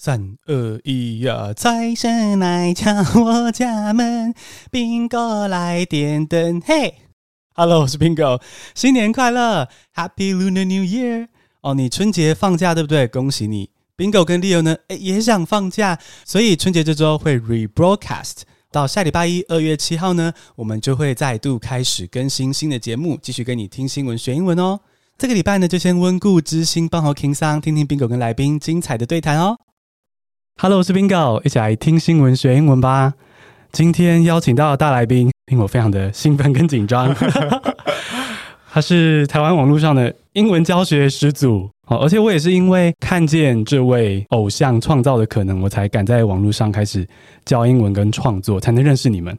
三二一呀！财神来敲我家门，Bingo 来点灯。嘿，Hello，我是 Bingo，新年快乐，Happy Lunar New Year！哦，你春节放假对不对？恭喜你，Bingo 跟 Leo 呢，诶也想放假，所以春节这周会 rebroadcast 到下礼拜一，二月七号呢，我们就会再度开始更新新的节目，继续跟你听新闻学英文哦。这个礼拜呢，就先温故知新，帮好 King 桑，听听 Bingo 跟来宾精彩的对谈哦。Hello，我是 Bingo，一起来听新闻学英文吧。今天邀请到的大来宾，令我非常的兴奋跟紧张。他是台湾网络上的英文教学始祖，而且我也是因为看见这位偶像创造的可能，我才敢在网络上开始教英文跟创作，才能认识你们。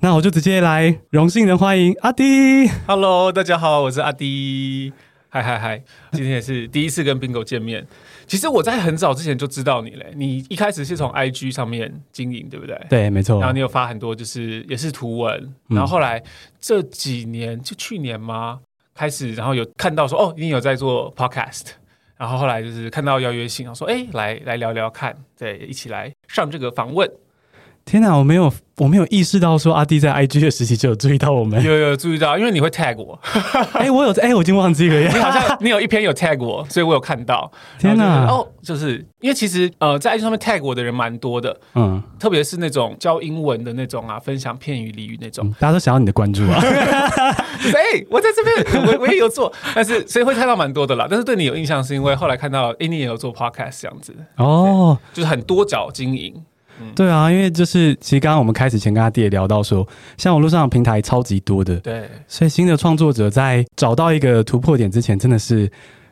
那我就直接来荣幸的欢迎阿迪。Hello，大家好，我是阿迪。嗨嗨嗨！今天也是第一次跟 Bingo 见面。其实我在很早之前就知道你嘞。你一开始是从 IG 上面经营，对不对？对，没错。然后你有发很多，就是也是图文。嗯、然后后来这几年，就去年吗？开始，然后有看到说，哦，你有在做 Podcast。然后后来就是看到邀约信，然后说，哎，来来聊聊看，对，一起来上这个访问。天哪，我没有，我没有意识到说阿弟在 IG 的时期就有注意到我们，有有注意到，因为你会 tag 我，哎、欸，我有，哎、欸，我已经忘记了，你好像你有一篇有 tag 我，所以我有看到。天哪，哦，就是因为其实呃，在 IG 上面 tag 我的人蛮多的，嗯，特别是那种教英文的那种啊，分享片语俚语那种、嗯，大家都想要你的关注啊。哎，我在这边，我我也有做，但是所以会看到蛮多的啦。但是对你有印象，是因为后来看到，哎、欸，你也有做 podcast 这样子，哦，就是很多角经营。对啊，因为就是其实刚刚我们开始前跟阿弟也聊到说，像网络上的平台超级多的，对，所以新的创作者在找到一个突破点之前，真的是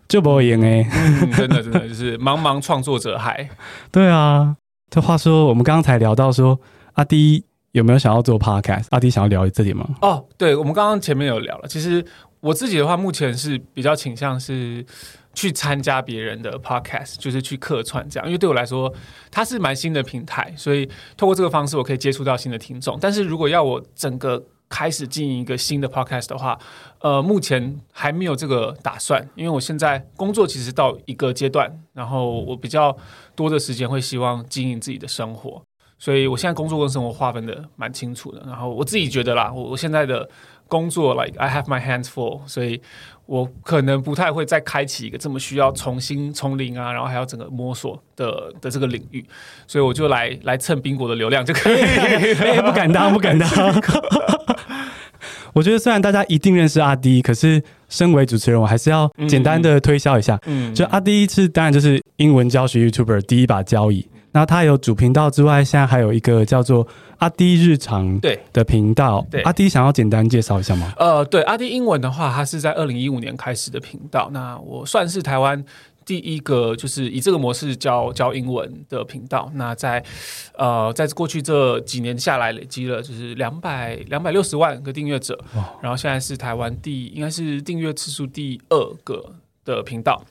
就不会赢哎，真的真的就是茫茫创作者海。对啊，这话说我们刚刚才聊到说，阿滴有没有想要做 podcast？阿迪想要聊这点吗？哦，对，我们刚刚前面有聊了，其实我自己的话，目前是比较倾向是。去参加别人的 podcast，就是去客串这样，因为对我来说，它是蛮新的平台，所以透过这个方式，我可以接触到新的听众。但是如果要我整个开始经营一个新的 podcast 的话，呃，目前还没有这个打算，因为我现在工作其实到一个阶段，然后我比较多的时间会希望经营自己的生活，所以我现在工作跟生活划分的蛮清楚的。然后我自己觉得啦，我我现在的工作 like I have my hands full，所以。我可能不太会再开启一个这么需要重新从零啊，然后还要整个摸索的的这个领域，所以我就来来蹭宾果的流量就可以。欸、不敢当，不敢当。我觉得虽然大家一定认识阿迪，可是身为主持人，我还是要简单的推销一下。嗯，就阿迪是当然就是英文教学 YouTuber 第一把交椅。那他有主频道之外，现在还有一个叫做阿迪日常对的频道。对，阿迪想要简单介绍一下吗？呃，对，阿迪英文的话，它是在二零一五年开始的频道。那我算是台湾第一个就是以这个模式教教英文的频道。那在呃，在过去这几年下来，累积了就是两百两百六十万个订阅者。然后现在是台湾第应该是订阅次数第二个的频道。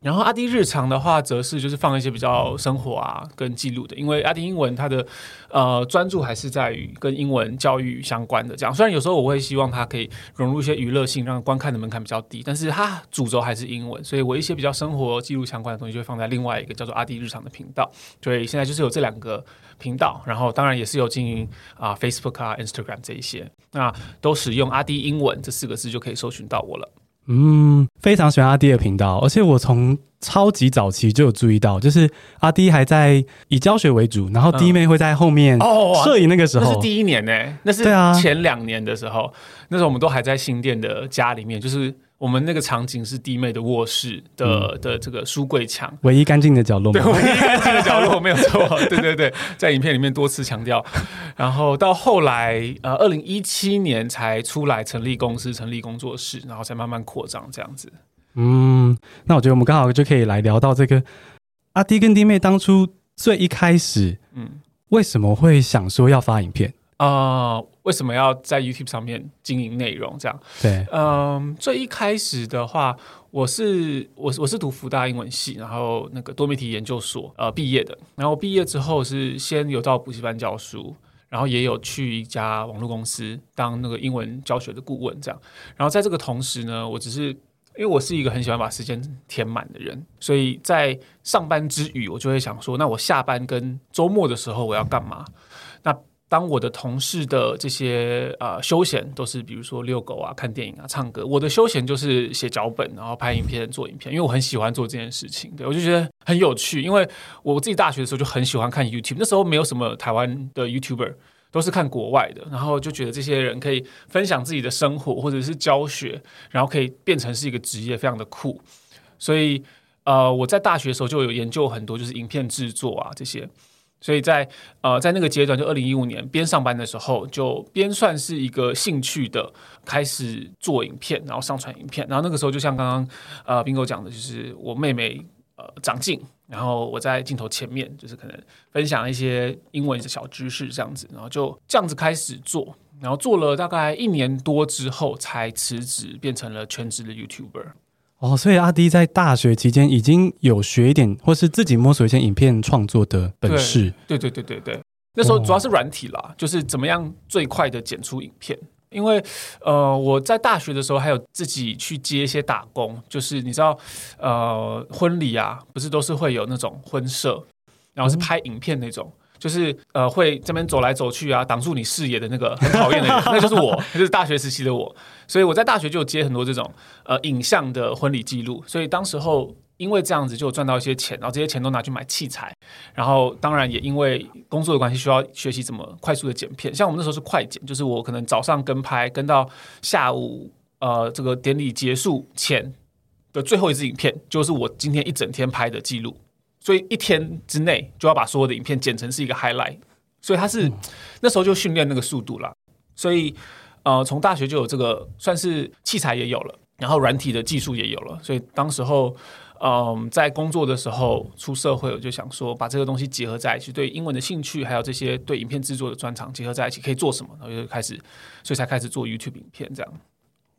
然后阿迪日常的话，则是就是放一些比较生活啊跟记录的，因为阿迪英文它的呃专注还是在于跟英文教育相关的这样。虽然有时候我会希望它可以融入一些娱乐性，让观看的门槛比较低，但是它主轴还是英文，所以我一些比较生活记录相关的东西就会放在另外一个叫做阿迪日常的频道。所以现在就是有这两个频道，然后当然也是有经营啊 Facebook 啊 Instagram 这一些，那都使用阿迪英文这四个字就可以搜寻到我了。嗯，非常喜欢阿弟的频道，而且我从超级早期就有注意到，就是阿弟还在以教学为主，然后弟妹会在后面摄影。那个时候、那是第一年呢、欸，那是对啊前两年的时候，啊、那时候我们都还在新店的家里面，就是。我们那个场景是弟妹的卧室的、嗯、的这个书柜墙，唯一干净的角落。对，唯一干净的角落没有错。对对对，在影片里面多次强调。然后到后来，呃，二零一七年才出来成立公司、成立工作室，然后才慢慢扩张这样子。嗯，那我觉得我们刚好就可以来聊到这个阿弟跟弟妹当初最一开始，嗯，为什么会想说要发影片？啊、呃，为什么要在 YouTube 上面经营内容？这样对，嗯、呃，最一开始的话，我是我我是读福大英文系，然后那个多媒体研究所呃毕业的，然后毕业之后是先有到补习班教书，然后也有去一家网络公司当那个英文教学的顾问，这样，然后在这个同时呢，我只是因为我是一个很喜欢把时间填满的人，所以在上班之余，我就会想说，那我下班跟周末的时候我要干嘛？那当我的同事的这些呃休闲都是比如说遛狗啊、看电影啊、唱歌，我的休闲就是写脚本，然后拍影片、做影片，因为我很喜欢做这件事情。对，我就觉得很有趣，因为我自己大学的时候就很喜欢看 YouTube，那时候没有什么台湾的 YouTuber。都是看国外的，然后就觉得这些人可以分享自己的生活或者是教学，然后可以变成是一个职业，非常的酷。所以，呃，我在大学的时候就有研究很多，就是影片制作啊这些。所以在呃在那个阶段，就二零一五年边上班的时候，就边算是一个兴趣的开始做影片，然后上传影片。然后那个时候就像刚刚呃 Bingo 讲的，就是我妹妹呃长进。然后我在镜头前面，就是可能分享一些英文的小知识这样子，然后就这样子开始做，然后做了大概一年多之后才辞职，变成了全职的 YouTuber。哦，所以阿迪在大学期间已经有学一点，或是自己摸索一些影片创作的本事。对对对对对，那时候主要是软体啦，哦、就是怎么样最快的剪出影片。因为，呃，我在大学的时候还有自己去接一些打工，就是你知道，呃，婚礼啊，不是都是会有那种婚摄，然后是拍影片那种，嗯、就是呃，会这边走来走去啊，挡住你视野的那个很讨厌的人，那就是我，就是大学时期的我。所以我在大学就有接很多这种呃影像的婚礼记录，所以当时候。因为这样子就赚到一些钱，然后这些钱都拿去买器材，然后当然也因为工作的关系需要学习怎么快速的剪片。像我们那时候是快剪，就是我可能早上跟拍，跟到下午呃这个典礼结束前的最后一支影片，就是我今天一整天拍的记录。所以一天之内就要把所有的影片剪成是一个 highlight，所以他是、嗯、那时候就训练那个速度了。所以呃从大学就有这个算是器材也有了，然后软体的技术也有了，所以当时候。嗯，在工作的时候出社会，我就想说把这个东西结合在一起，对英文的兴趣，还有这些对影片制作的专长结合在一起，可以做什么？然后就开始，所以才开始做 YouTube 影片这样。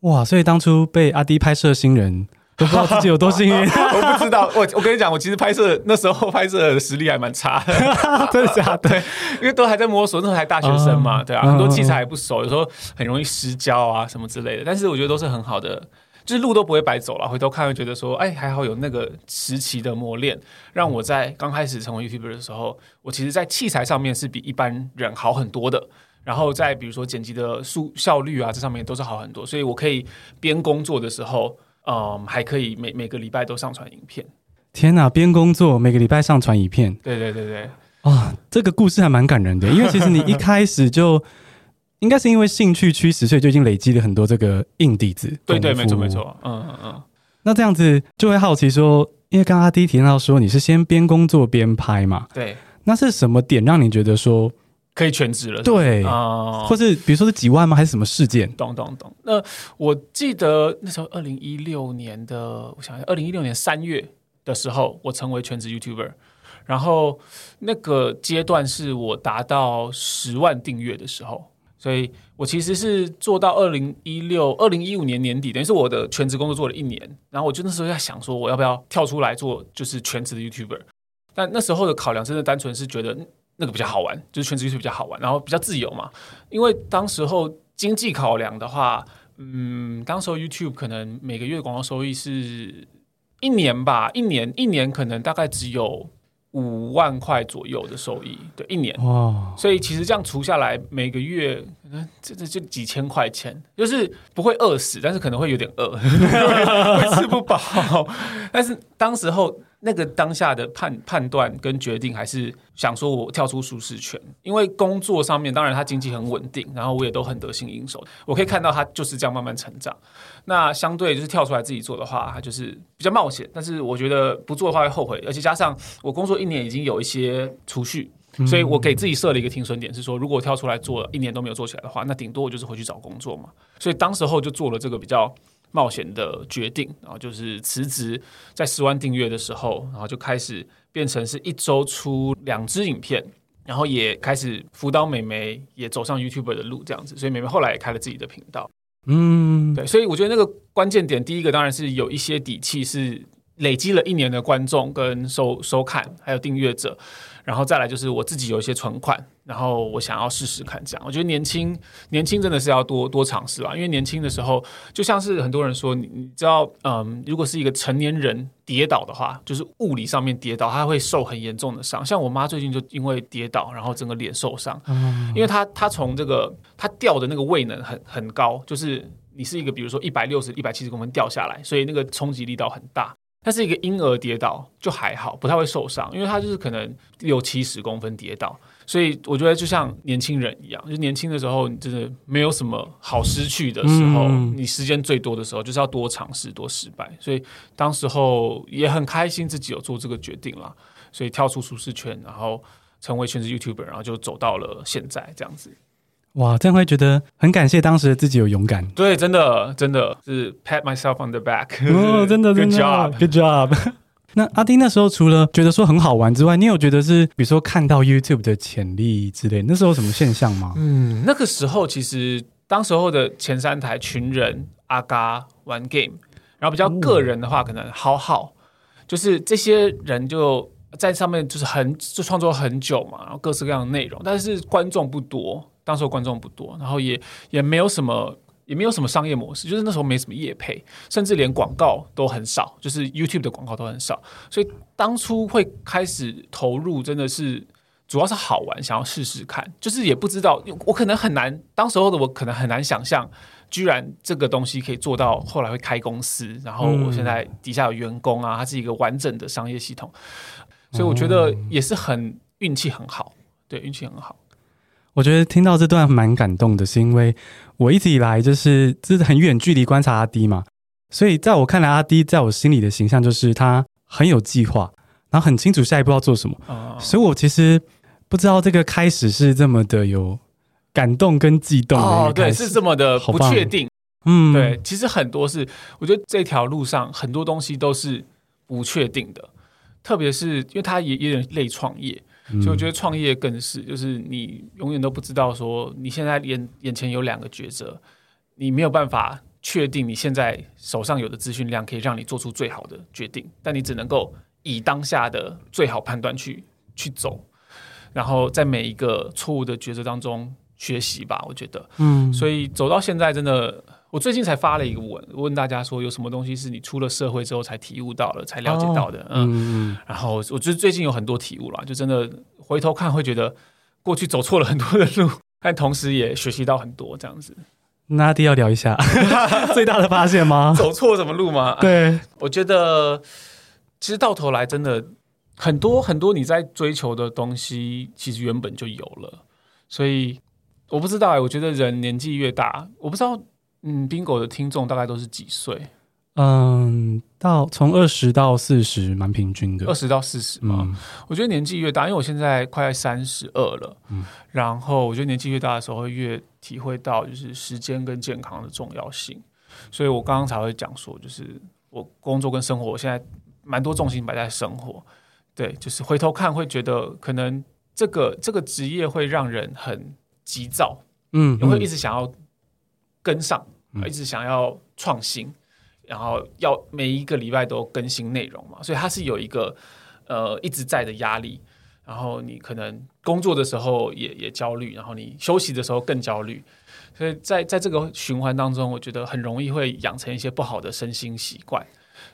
哇，所以当初被阿迪拍摄新人，都不知道自己有多幸运。我不知道，我我跟你讲，我其实拍摄那时候拍摄的实力还蛮差的 真的假的？因为都还在摸索，那时候还大学生嘛，对啊，很多器材还不熟，有时候很容易失焦啊什么之类的。但是我觉得都是很好的。就是路都不会白走了，回头看会觉得说，哎，还好有那个时期的磨练，让我在刚开始成为 YouTuber 的时候，我其实，在器材上面是比一般人好很多的。然后在比如说剪辑的速效率啊，这上面都是好很多，所以我可以边工作的时候，嗯，还可以每每个礼拜都上传影片。天哪，边工作每个礼拜上传影片，对对对对，啊，这个故事还蛮感人的，因为其实你一开始就。应该是因为兴趣驱使，所以就已经累积了很多这个硬底子。对对，没错没错。嗯嗯嗯。那这样子就会好奇说，因为刚刚阿滴提到说你是先边工作边拍嘛？对。那是什么点让你觉得说可以全职了？对啊，或是比如说是几万吗？还是什么事件？懂懂懂。那我记得那时候二零一六年的，我想想，二零一六年三月的时候，我成为全职 YouTuber，然后那个阶段是我达到十万订阅的时候。所以我其实是做到二零一六、二零一五年年底，等于是我的全职工作做了一年。然后我就那时候在想说，我要不要跳出来做就是全职的 YouTuber？但那时候的考量真的单纯是觉得那个比较好玩，就是全职 YouTuber 比较好玩，然后比较自由嘛。因为当时候经济考量的话，嗯，当时候 YouTube 可能每个月广告收益是一年吧，一年一年可能大概只有。五万块左右的收益，对，一年，哇，所以其实这样除下来，每个月可能这这就几千块钱，就是不会饿死，但是可能会有点饿，会吃不饱。但是当时候。那个当下的判判断跟决定，还是想说我跳出舒适圈，因为工作上面当然它经济很稳定，然后我也都很得心应手，我可以看到它就是这样慢慢成长。那相对就是跳出来自己做的话，它就是比较冒险，但是我觉得不做的话会后悔，而且加上我工作一年已经有一些储蓄，所以我给自己设了一个停损点，是说如果跳出来做了一年都没有做起来的话，那顶多我就是回去找工作嘛。所以当时候就做了这个比较。冒险的决定，然后就是辞职，在十万订阅的时候，然后就开始变成是一周出两支影片，然后也开始辅导美眉也走上 YouTuber 的路，这样子。所以美眉后来也开了自己的频道，嗯，对。所以我觉得那个关键点，第一个当然是有一些底气，是累积了一年的观众跟收收看，还有订阅者。然后再来就是我自己有一些存款，然后我想要试试看这样。我觉得年轻年轻真的是要多多尝试吧，因为年轻的时候就像是很多人说，你你知道，嗯，如果是一个成年人跌倒的话，就是物理上面跌倒，他会受很严重的伤。像我妈最近就因为跌倒，然后整个脸受伤，嗯，因为她她从这个她掉的那个位能很很高，就是你是一个比如说一百六十一百七十公分掉下来，所以那个冲击力道很大。但是一个婴儿跌倒就还好，不太会受伤，因为他就是可能六七十公分跌倒，所以我觉得就像年轻人一样，就年轻的时候，你真的没有什么好失去的时候，嗯、你时间最多的时候就是要多尝试、多失败。所以当时候也很开心自己有做这个决定啦，所以跳出舒适圈，然后成为全职 YouTuber，然后就走到了现在这样子。哇，这样会觉得很感谢当时的自己有勇敢。对，真的，真的是 pat myself on the back。哦，真的，真的，good job，good job。那阿丁那时候除了觉得说很好玩之外，你有觉得是比如说看到 YouTube 的潜力之类，那时候什么现象吗？嗯，那个时候其实当时候的前三台群人、阿嘎玩 game，然后比较个人的话，可能好好，就是这些人就在上面就是很就创作很久嘛，然后各式各样的内容，但是观众不多。当时观众不多，然后也也没有什么，也没有什么商业模式，就是那时候没什么业配，甚至连广告都很少，就是 YouTube 的广告都很少，所以当初会开始投入，真的是主要是好玩，想要试试看，就是也不知道，我可能很难，当时候的我可能很难想象，居然这个东西可以做到后来会开公司，然后我现在底下有员工啊，它是一个完整的商业系统，所以我觉得也是很运气很好，对，运气很好。我觉得听到这段蛮感动的，是因为我一直以来就是就是很远距离观察阿 D 嘛，所以在我看来，阿 D 在我心里的形象就是他很有计划，然后很清楚下一步要做什么。哦、所以我其实不知道这个开始是这么的有感动跟激动的。哦，对，是这么的不确定。嗯，对，其实很多是我觉得这条路上很多东西都是不确定的，特别是因为他也有点类创业。所以我觉得创业更是，就是你永远都不知道说你现在眼眼前有两个抉择，你没有办法确定你现在手上有的资讯量可以让你做出最好的决定，但你只能够以当下的最好判断去去走，然后在每一个错误的抉择当中学习吧。我觉得，嗯，所以走到现在真的。我最近才发了一个文，问大家说有什么东西是你出了社会之后才体悟到了、才了解到的？哦、嗯，然后我觉得最近有很多体悟了，就真的回头看会觉得过去走错了很多的路，但同时也学习到很多这样子。那阿滴要聊一下 最大的发现吗？走错什么路吗？对，我觉得其实到头来真的很多很多你在追求的东西，其实原本就有了。所以我不知道哎、欸，我觉得人年纪越大，我不知道。嗯，Bingo 的听众大概都是几岁？嗯，到从二十到四十，蛮平均的。二十到四十嘛，嗯、我觉得年纪越大，因为我现在快三十二了，嗯，然后我觉得年纪越大的时候，会越体会到就是时间跟健康的重要性。所以我刚刚才会讲说，就是我工作跟生活，我现在蛮多重心摆在生活。对，就是回头看会觉得，可能这个这个职业会让人很急躁，嗯，也会一直想要。跟上，一直想要创新，嗯、然后要每一个礼拜都更新内容嘛，所以它是有一个呃一直在的压力。然后你可能工作的时候也也焦虑，然后你休息的时候更焦虑。所以在在这个循环当中，我觉得很容易会养成一些不好的身心习惯。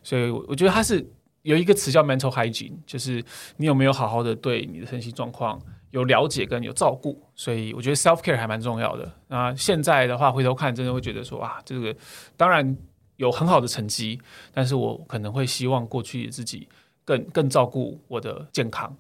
所以我觉得它是有一个词叫 mental hygiene，就是你有没有好好的对你的身心状况。有了解跟有照顾，所以我觉得 self care 还蛮重要的。那现在的话，回头看，真的会觉得说啊，这个当然有很好的成绩，但是我可能会希望过去自己更更照顾我的健康，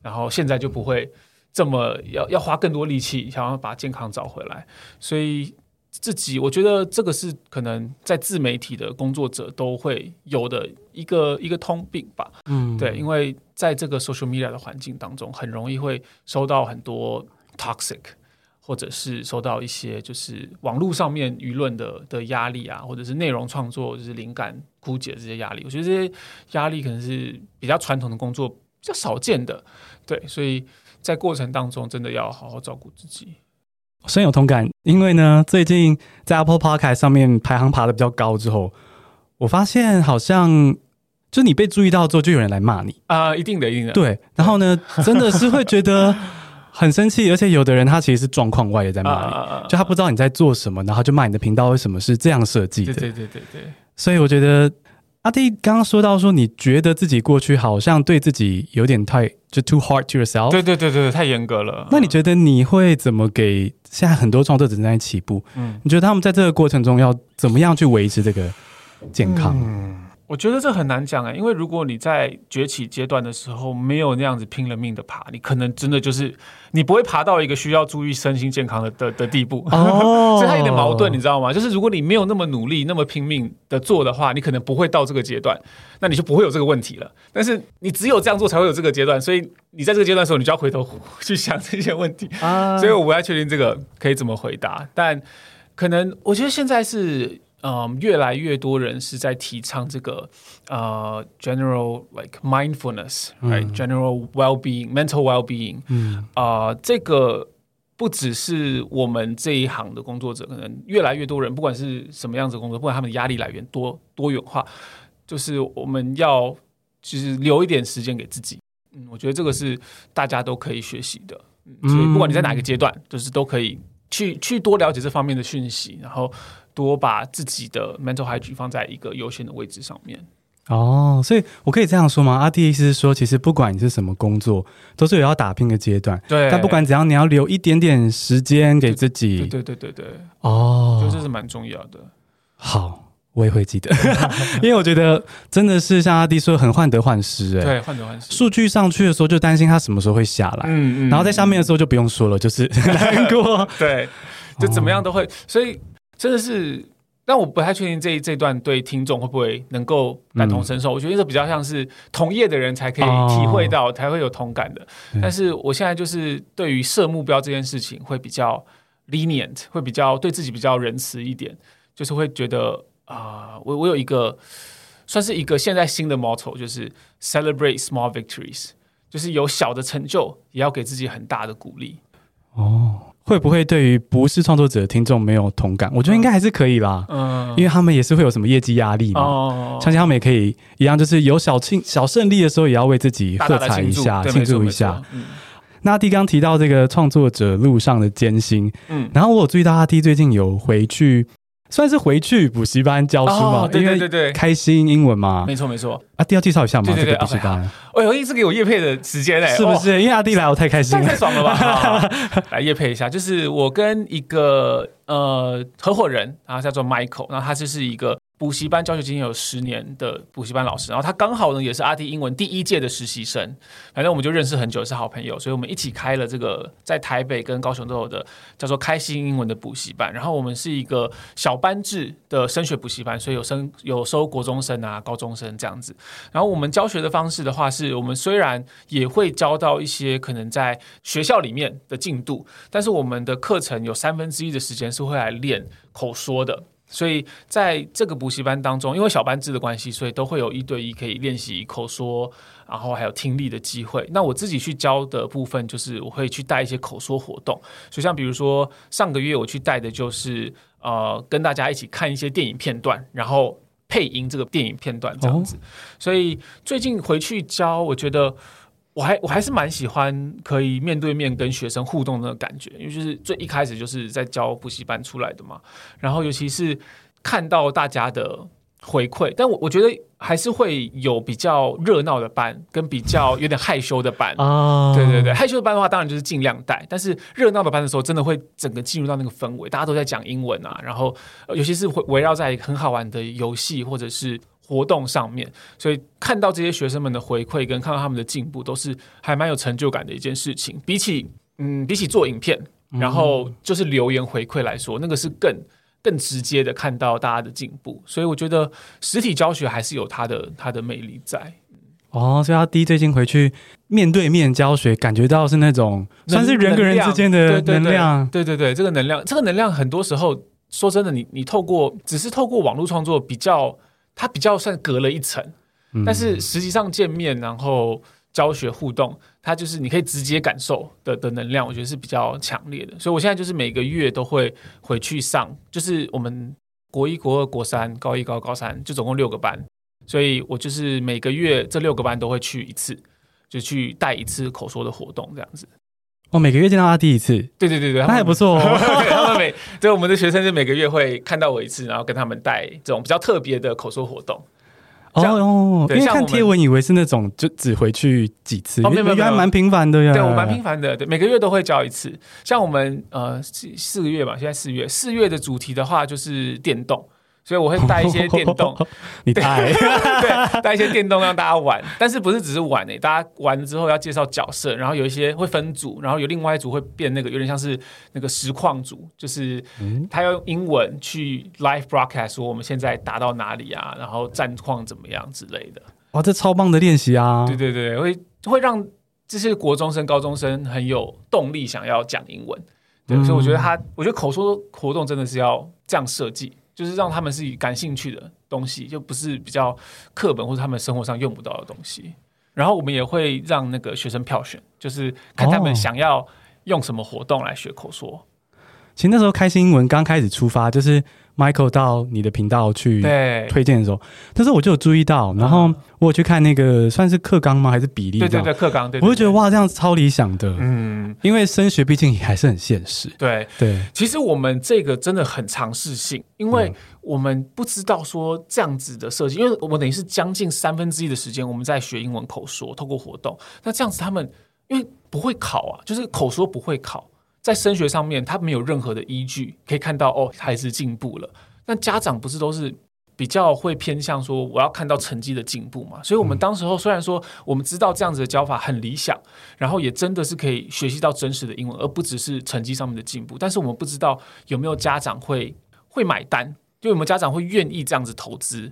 然后现在就不会这么要要花更多力气，想要把健康找回来。所以自己，我觉得这个是可能在自媒体的工作者都会有的一个一个通病吧。嗯，对，因为。在这个 social media 的环境当中，很容易会收到很多 toxic，或者是收到一些就是网络上面舆论的的压力啊，或者是内容创作就是灵感枯竭这些压力。我觉得这些压力可能是比较传统的工作比较少见的，对，所以在过程当中真的要好好照顾自己。深有同感，因为呢，最近在 Apple Podcast 上面排行爬的比较高之后，我发现好像。就你被注意到之后，就有人来骂你啊、呃，一定的，一定的。对，然后呢，真的是会觉得很生气，而且有的人他其实是状况外也在骂你，啊、就他不知道你在做什么，然后就骂你的频道为什么是这样设计的。对对对对对。所以我觉得。阿弟刚刚说到说，你觉得自己过去好像对自己有点太就 too hard to yourself，对对对对，太严格了。那你觉得你会怎么给现在很多创作者正在起步？嗯，你觉得他们在这个过程中要怎么样去维持这个健康？嗯我觉得这很难讲哎，因为如果你在崛起阶段的时候没有那样子拼了命的爬，你可能真的就是你不会爬到一个需要注意身心健康的的的地步。哦，所以它有点矛盾，你知道吗？就是如果你没有那么努力、那么拼命的做的话，你可能不会到这个阶段，那你就不会有这个问题了。但是你只有这样做才会有这个阶段，所以你在这个阶段的时候，你就要回头去想这些问题。啊，所以我不太确定这个可以怎么回答，但可能我觉得现在是。嗯，越来越多人是在提倡这个呃，general like mindfulness，right？general、嗯、well-being，mental well-being。嗯，啊、呃，这个不只是我们这一行的工作者，可能越来越多人，不管是什么样子的工作，不管他们的压力来源多多元化，就是我们要就是留一点时间给自己。嗯，我觉得这个是大家都可以学习的。嗯，所以不管你在哪个阶段，就是都可以去去多了解这方面的讯息，然后。多把自己的 mental hygiene 放在一个优先的位置上面。哦，所以我可以这样说吗？阿弟的意思是说，其实不管你是什么工作，都是有要打拼的阶段。对。但不管怎样，你要留一点点时间给自己。对对对对对。哦，这是蛮重要的。好，我也会记得，因为我觉得真的是像阿弟说，很患得患失。哎，对，患得患失。数据上去的时候，就担心它什么时候会下来。嗯嗯。然后在下面的时候就不用说了，就是 难过。对，就怎么样都会，所以。真的是，但我不太确定这这段对听众会不会能够感同身受。嗯、我觉得这比较像是同业的人才可以体会到，哦、才会有同感的。嗯、但是我现在就是对于设目标这件事情会比较 lenient，会比较对自己比较仁慈一点，就是会觉得啊、呃，我我有一个算是一个现在新的 motto，就是 celebrate small victories，就是有小的成就也要给自己很大的鼓励。哦。会不会对于不是创作者的听众没有同感？我觉得应该还是可以啦，嗯，因为他们也是会有什么业绩压力嘛，哦，相信他们也可以一样，就是有小庆小胜利的时候，也要为自己喝彩一下，庆祝一下。嗯，那阿滴刚提到这个创作者路上的艰辛，嗯，然后我有注意到阿弟最近有回去。算是回去补习班教书嘛？对对对对，开心英文嘛？没错没错。阿弟要介绍一下吗？这个补习班。哎呦，一直给我叶配的时间嘞，是不是？因为阿弟来，我太开心了，太爽了吧！来叶配一下，就是我跟一个呃合伙人，然后叫做 Michael，然后他就是一个。补习班教学经验有十年的补习班老师，然后他刚好呢也是阿迪英文第一届的实习生，反正我们就认识很久，是好朋友，所以我们一起开了这个在台北跟高雄都有的叫做开心英文的补习班。然后我们是一个小班制的升学补习班，所以有升有收国中生啊、高中生这样子。然后我们教学的方式的话，是我们虽然也会教到一些可能在学校里面的进度，但是我们的课程有三分之一的时间是会来练口说的。所以在这个补习班当中，因为小班制的关系，所以都会有一对一可以练习口说，然后还有听力的机会。那我自己去教的部分，就是我会去带一些口说活动。所以像比如说上个月我去带的就是呃，跟大家一起看一些电影片段，然后配音这个电影片段这样子。所以最近回去教，我觉得。我还我还是蛮喜欢可以面对面跟学生互动的感觉，因为就是最一开始就是在教补习班出来的嘛，然后尤其是看到大家的回馈，但我我觉得还是会有比较热闹的班跟比较有点害羞的班啊，对对对，害羞的班的话当然就是尽量带，但是热闹的班的时候真的会整个进入到那个氛围，大家都在讲英文啊，然后尤其是围围绕在很好玩的游戏或者是。活动上面，所以看到这些学生们的回馈跟看到他们的进步，都是还蛮有成就感的一件事情。比起嗯，比起做影片，然后就是留言回馈来说，那个是更更直接的看到大家的进步。所以我觉得实体教学还是有它的它的魅力在。哦，所以阿滴最近回去面对面教学，感觉到是那种算是人跟人之间的能量。对对对，这个能量，这个能量很多时候说真的，你你透过只是透过网络创作比较。它比较算隔了一层，但是实际上见面，然后教学互动，它就是你可以直接感受的的能量，我觉得是比较强烈的。所以我现在就是每个月都会回去上，就是我们国一、国二、国三、高一、高高三，就总共六个班。所以我就是每个月这六个班都会去一次，就去带一次口说的活动这样子。哦，每个月见到他第一次，对对对对，那还不错哦。他们每 对我们的学生就每个月会看到我一次，然后跟他们带这种比较特别的口说活动。哦哦，因为看贴文以为是那种就只回去几次，哦，没有没有，还蛮频繁的呀。对，我蛮频繁的，对，每个月都会教一次。像我们呃四四个月吧，现在四月，四月的主题的话就是电动。所以我会带一些电动，你带 对，带一些电动让大家玩，但是不是只是玩诶、欸？大家玩了之后要介绍角色，然后有一些会分组，然后有另外一组会变那个有点像是那个实况组，就是他要用英文去 live broadcast 说我们现在打到哪里啊，然后战况怎么样之类的。哇，这超棒的练习啊！对对对，会会让这些国中生、高中生很有动力想要讲英文。对，嗯、所以我觉得他，我觉得口说活动真的是要这样设计。就是让他们是感兴趣的东西，就不是比较课本或者他们生活上用不到的东西。然后我们也会让那个学生票选，就是看他们想要用什么活动来学口说。其实那时候开心英文刚开始出发，就是 Michael 到你的频道去推荐的时候，但是我就有注意到，然后我有去看那个算是课纲吗？还是比例？对对对，课纲。对，我就觉得哇，这样子超理想的。嗯，因为升学毕竟也还是很现实。对对，其实我们这个真的很尝试性，因为我们不知道说这样子的设计，因为我们等于是将近三分之一的时间我们在学英文口说，透过活动。那这样子他们因为不会考啊，就是口说不会考。在升学上面，他没有任何的依据可以看到哦，孩子进步了。但家长不是都是比较会偏向说，我要看到成绩的进步嘛？所以，我们当时候虽然说我们知道这样子的教法很理想，然后也真的是可以学习到真实的英文，而不只是成绩上面的进步。但是，我们不知道有没有家长会会买单，就有没有家长会愿意这样子投资。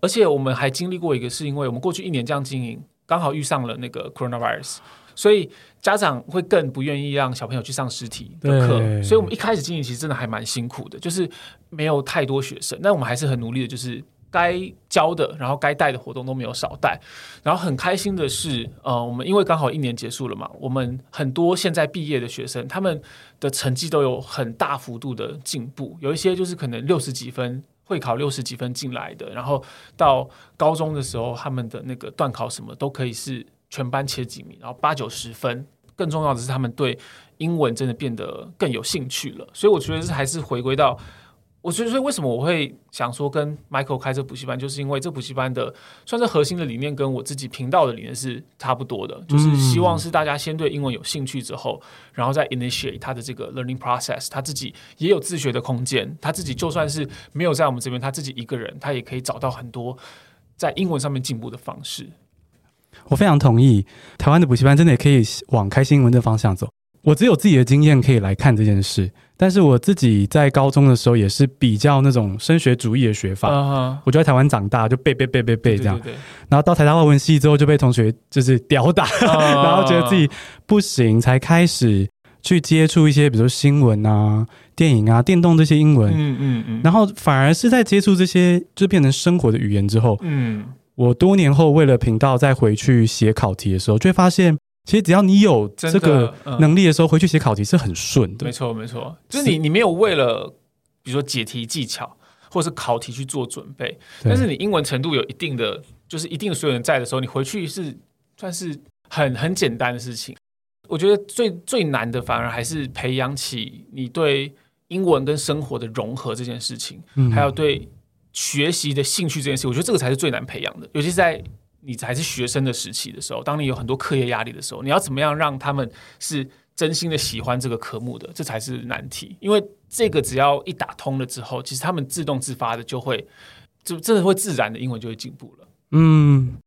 而且，我们还经历过一个，是因为我们过去一年这样经营，刚好遇上了那个 coronavirus。所以家长会更不愿意让小朋友去上实体的课，所以我们一开始经营其实真的还蛮辛苦的，就是没有太多学生，但我们还是很努力的，就是该教的，然后该带的活动都没有少带。然后很开心的是，呃，我们因为刚好一年结束了嘛，我们很多现在毕业的学生，他们的成绩都有很大幅度的进步，有一些就是可能六十几分会考六十几分进来的，然后到高中的时候，他们的那个段考什么都可以是。全班前几名，然后八九十分。更重要的是，他们对英文真的变得更有兴趣了。所以我觉得这还是回归到，我觉得所以为什么我会想说跟 Michael 开这补习班，就是因为这补习班的算是核心的理念跟我自己频道的理念是差不多的，就是希望是大家先对英文有兴趣之后，然后再 initiate 他的这个 learning process，他自己也有自学的空间，他自己就算是没有在我们这边，他自己一个人，他也可以找到很多在英文上面进步的方式。我非常同意，台湾的补习班真的也可以往开新闻的方向走。我只有自己的经验可以来看这件事，但是我自己在高中的时候也是比较那种升学主义的学法。Uh huh. 我就在台湾长大，就背背背背背这样。对对对对，然后到台大外文系之后，就被同学就是吊打，uh huh. 然后觉得自己不行，才开始去接触一些，比如说新闻啊、电影啊、电动这些英文。嗯嗯嗯。然后反而是在接触这些，就变成生活的语言之后，嗯。我多年后为了频道再回去写考题的时候，就会发现，其实只要你有这个能力的时候，回去写考题是很顺的。没错，没错，就是你你没有为了比如说解题技巧或是考题去做准备，但是你英文程度有一定的，就是一定的水准在的时候，你回去是算是很很简单的事情。我觉得最最难的反而还是培养起你对英文跟生活的融合这件事情，还有对。学习的兴趣这件事，我觉得这个才是最难培养的。尤其是在你还是学生的时期的时候，当你有很多课业压力的时候，你要怎么样让他们是真心的喜欢这个科目的，这才是难题。因为这个只要一打通了之后，其实他们自动自发的就会，就真的会自然的英文就会进步了。嗯，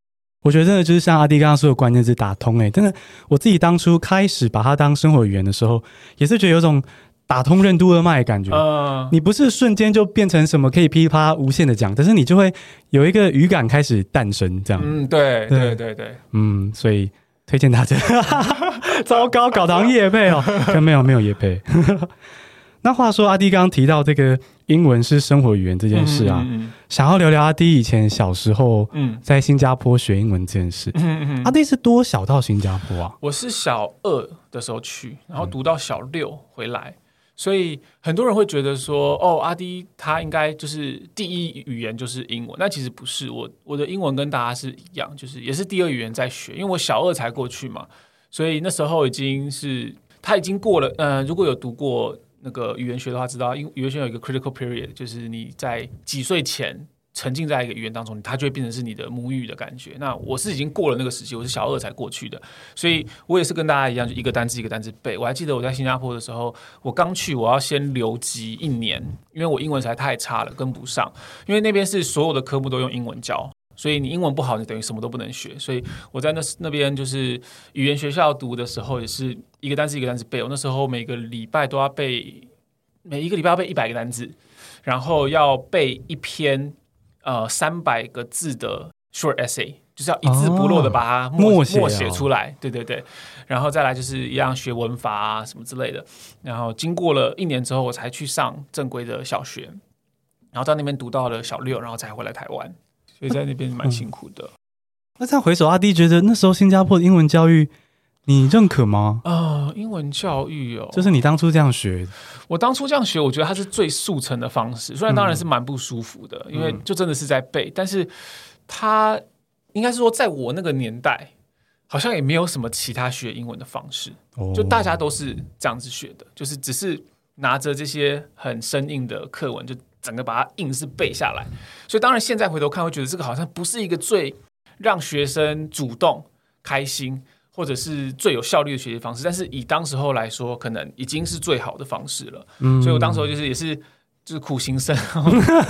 我觉得真的就是像阿弟刚刚说的关键字打通，欸，哎，真的，我自己当初开始把它当生活语言的时候，也是觉得有种。打通任督二脉的感觉，呃、你不是瞬间就变成什么可以噼啪啦无限的讲，但是你就会有一个语感开始诞生，这样。嗯，对对对对，嗯，所以推荐大家。糟糕，搞堂业配哦，没有没有夜配。那话说，阿弟刚刚提到这个英文是生活语言这件事啊，嗯嗯嗯、想要聊聊阿弟以前小时候在新加坡学英文这件事。阿弟是多小到新加坡啊？我是小二的时候去，然后读到小六回来。所以很多人会觉得说，哦，阿迪他应该就是第一语言就是英文，那其实不是。我我的英文跟大家是一样，就是也是第二语言在学，因为我小二才过去嘛，所以那时候已经是他已经过了。嗯、如果有读过那个语言学的话，知道英语言学有一个 critical period，就是你在几岁前。沉浸在一个语言当中，它就会变成是你的母语的感觉。那我是已经过了那个时期，我是小二才过去的，所以我也是跟大家一样，就一个单字一个单字背。我还记得我在新加坡的时候，我刚去，我要先留级一年，因为我英文实在太差了，跟不上。因为那边是所有的科目都用英文教，所以你英文不好，你等于什么都不能学。所以我在那那边就是语言学校读的时候，也是一个单字一个单字背。我那时候每个礼拜都要背，每一个礼拜要背一百个单字，然后要背一篇。呃，三百个字的 short essay，就是要一字不漏的把它默、哦、默写出来。对对对，然后再来就是一样学文法啊什么之类的。然后经过了一年之后，我才去上正规的小学，然后在那边读到了小六，然后才回来台湾。所以在那边蛮辛苦的。嗯、那这样回首，阿弟觉得那时候新加坡的英文教育，你认可吗？啊、呃，英文教育哦，就是你当初这样学。我当初这样学，我觉得它是最速成的方式。虽然当然是蛮不舒服的，嗯、因为就真的是在背。嗯、但是它应该是说，在我那个年代，好像也没有什么其他学英文的方式。哦、就大家都是这样子学的，就是只是拿着这些很生硬的课文，就整个把它硬是背下来。所以当然现在回头看，会觉得这个好像不是一个最让学生主动开心。或者是最有效率的学习方式，但是以当时候来说，可能已经是最好的方式了。嗯，所以我当时候就是也是就是苦行僧，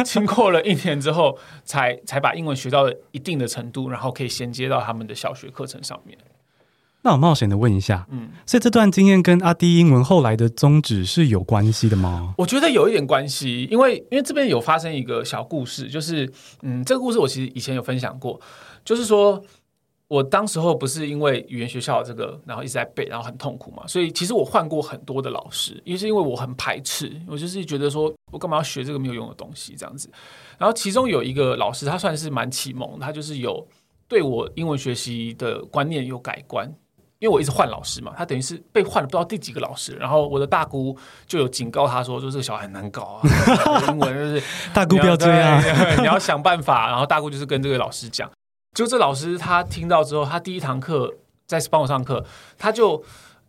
经过了一年之后，才 才把英文学到了一定的程度，然后可以衔接到他们的小学课程上面。那我冒险的问一下，嗯，所以这段经验跟阿迪英文后来的宗旨是有关系的吗？我觉得有一点关系，因为因为这边有发生一个小故事，就是嗯，这个故事我其实以前有分享过，就是说。我当时候不是因为语言学校这个，然后一直在背，然后很痛苦嘛，所以其实我换过很多的老师，也是因为我很排斥，我就是觉得说我干嘛要学这个没有用的东西这样子。然后其中有一个老师，他算是蛮启蒙，他就是有对我英文学习的观念有改观，因为我一直换老师嘛，他等于是被换了不知道第几个老师。然后我的大姑就有警告他说，说这个小孩很难搞啊，英文就是大姑不要这样，你要想办法。然后大姑就是跟这个老师讲。就这老师他听到之后，他第一堂课在帮我上课，他就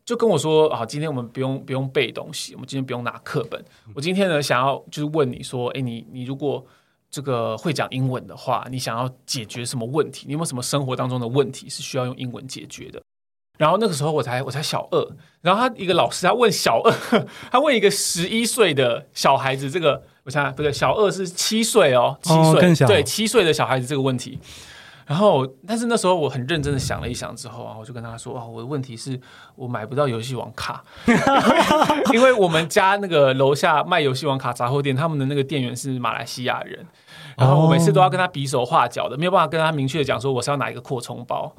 就跟我说：“啊，今天我们不用不用背东西，我们今天不用拿课本。我今天呢，想要就是问你说，哎，你你如果这个会讲英文的话，你想要解决什么问题？你有没有什么生活当中的问题是需要用英文解决的？”然后那个时候我才我才小二，然后他一个老师他问小二，他问一个十一岁的小孩子，这个我想想不对，小二是七岁哦，七岁，哦，对，七岁的小孩子这个问题。然后，但是那时候我很认真的想了一想之后啊，我就跟他说：“哦，我的问题是我买不到游戏王卡，因为我们家那个楼下卖游戏王卡杂货店，他们的那个店员是马来西亚人，然后我每次都要跟他比手画脚的，没有办法跟他明确的讲说我是要哪一个扩充包。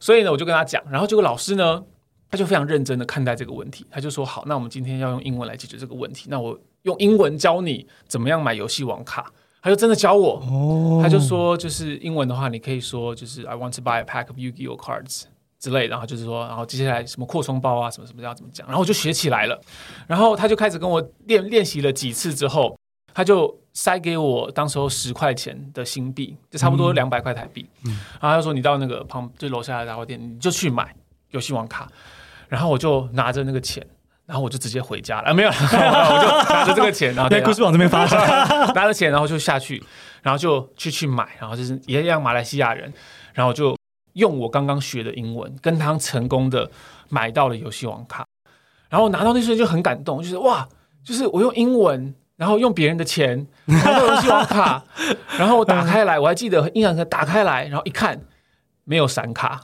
所以呢，我就跟他讲，然后这个老师呢，他就非常认真的看待这个问题，他就说：好，那我们今天要用英文来解决这个问题，那我用英文教你怎么样买游戏王卡。”他就真的教我，oh. 他就说，就是英文的话，你可以说就是 I want to buy a pack of Yu-Gi-Oh cards 之类的，然后就是说，然后接下来什么扩充包啊，什么什么要怎么讲，然后我就学起来了。然后他就开始跟我练练习了几次之后，他就塞给我当时候十块钱的新币，就差不多两百块台币。嗯，然后他就说，你到那个旁就楼下的杂货店，你就去买游戏王卡。然后我就拿着那个钱。然后我就直接回家了，啊、没有，我就拿着这个钱，然后故事往这边发展，拿着钱，然后就下去，然后就去去买，然后就是也一样马来西亚人，然后就用我刚刚学的英文，跟他成功的买到了游戏王卡，然后拿到那瞬间就很感动，就是哇，就是我用英文，然后用别人的钱买到游戏王卡，然后我打开来，我还记得印象很打开来，然后一看。没有闪卡，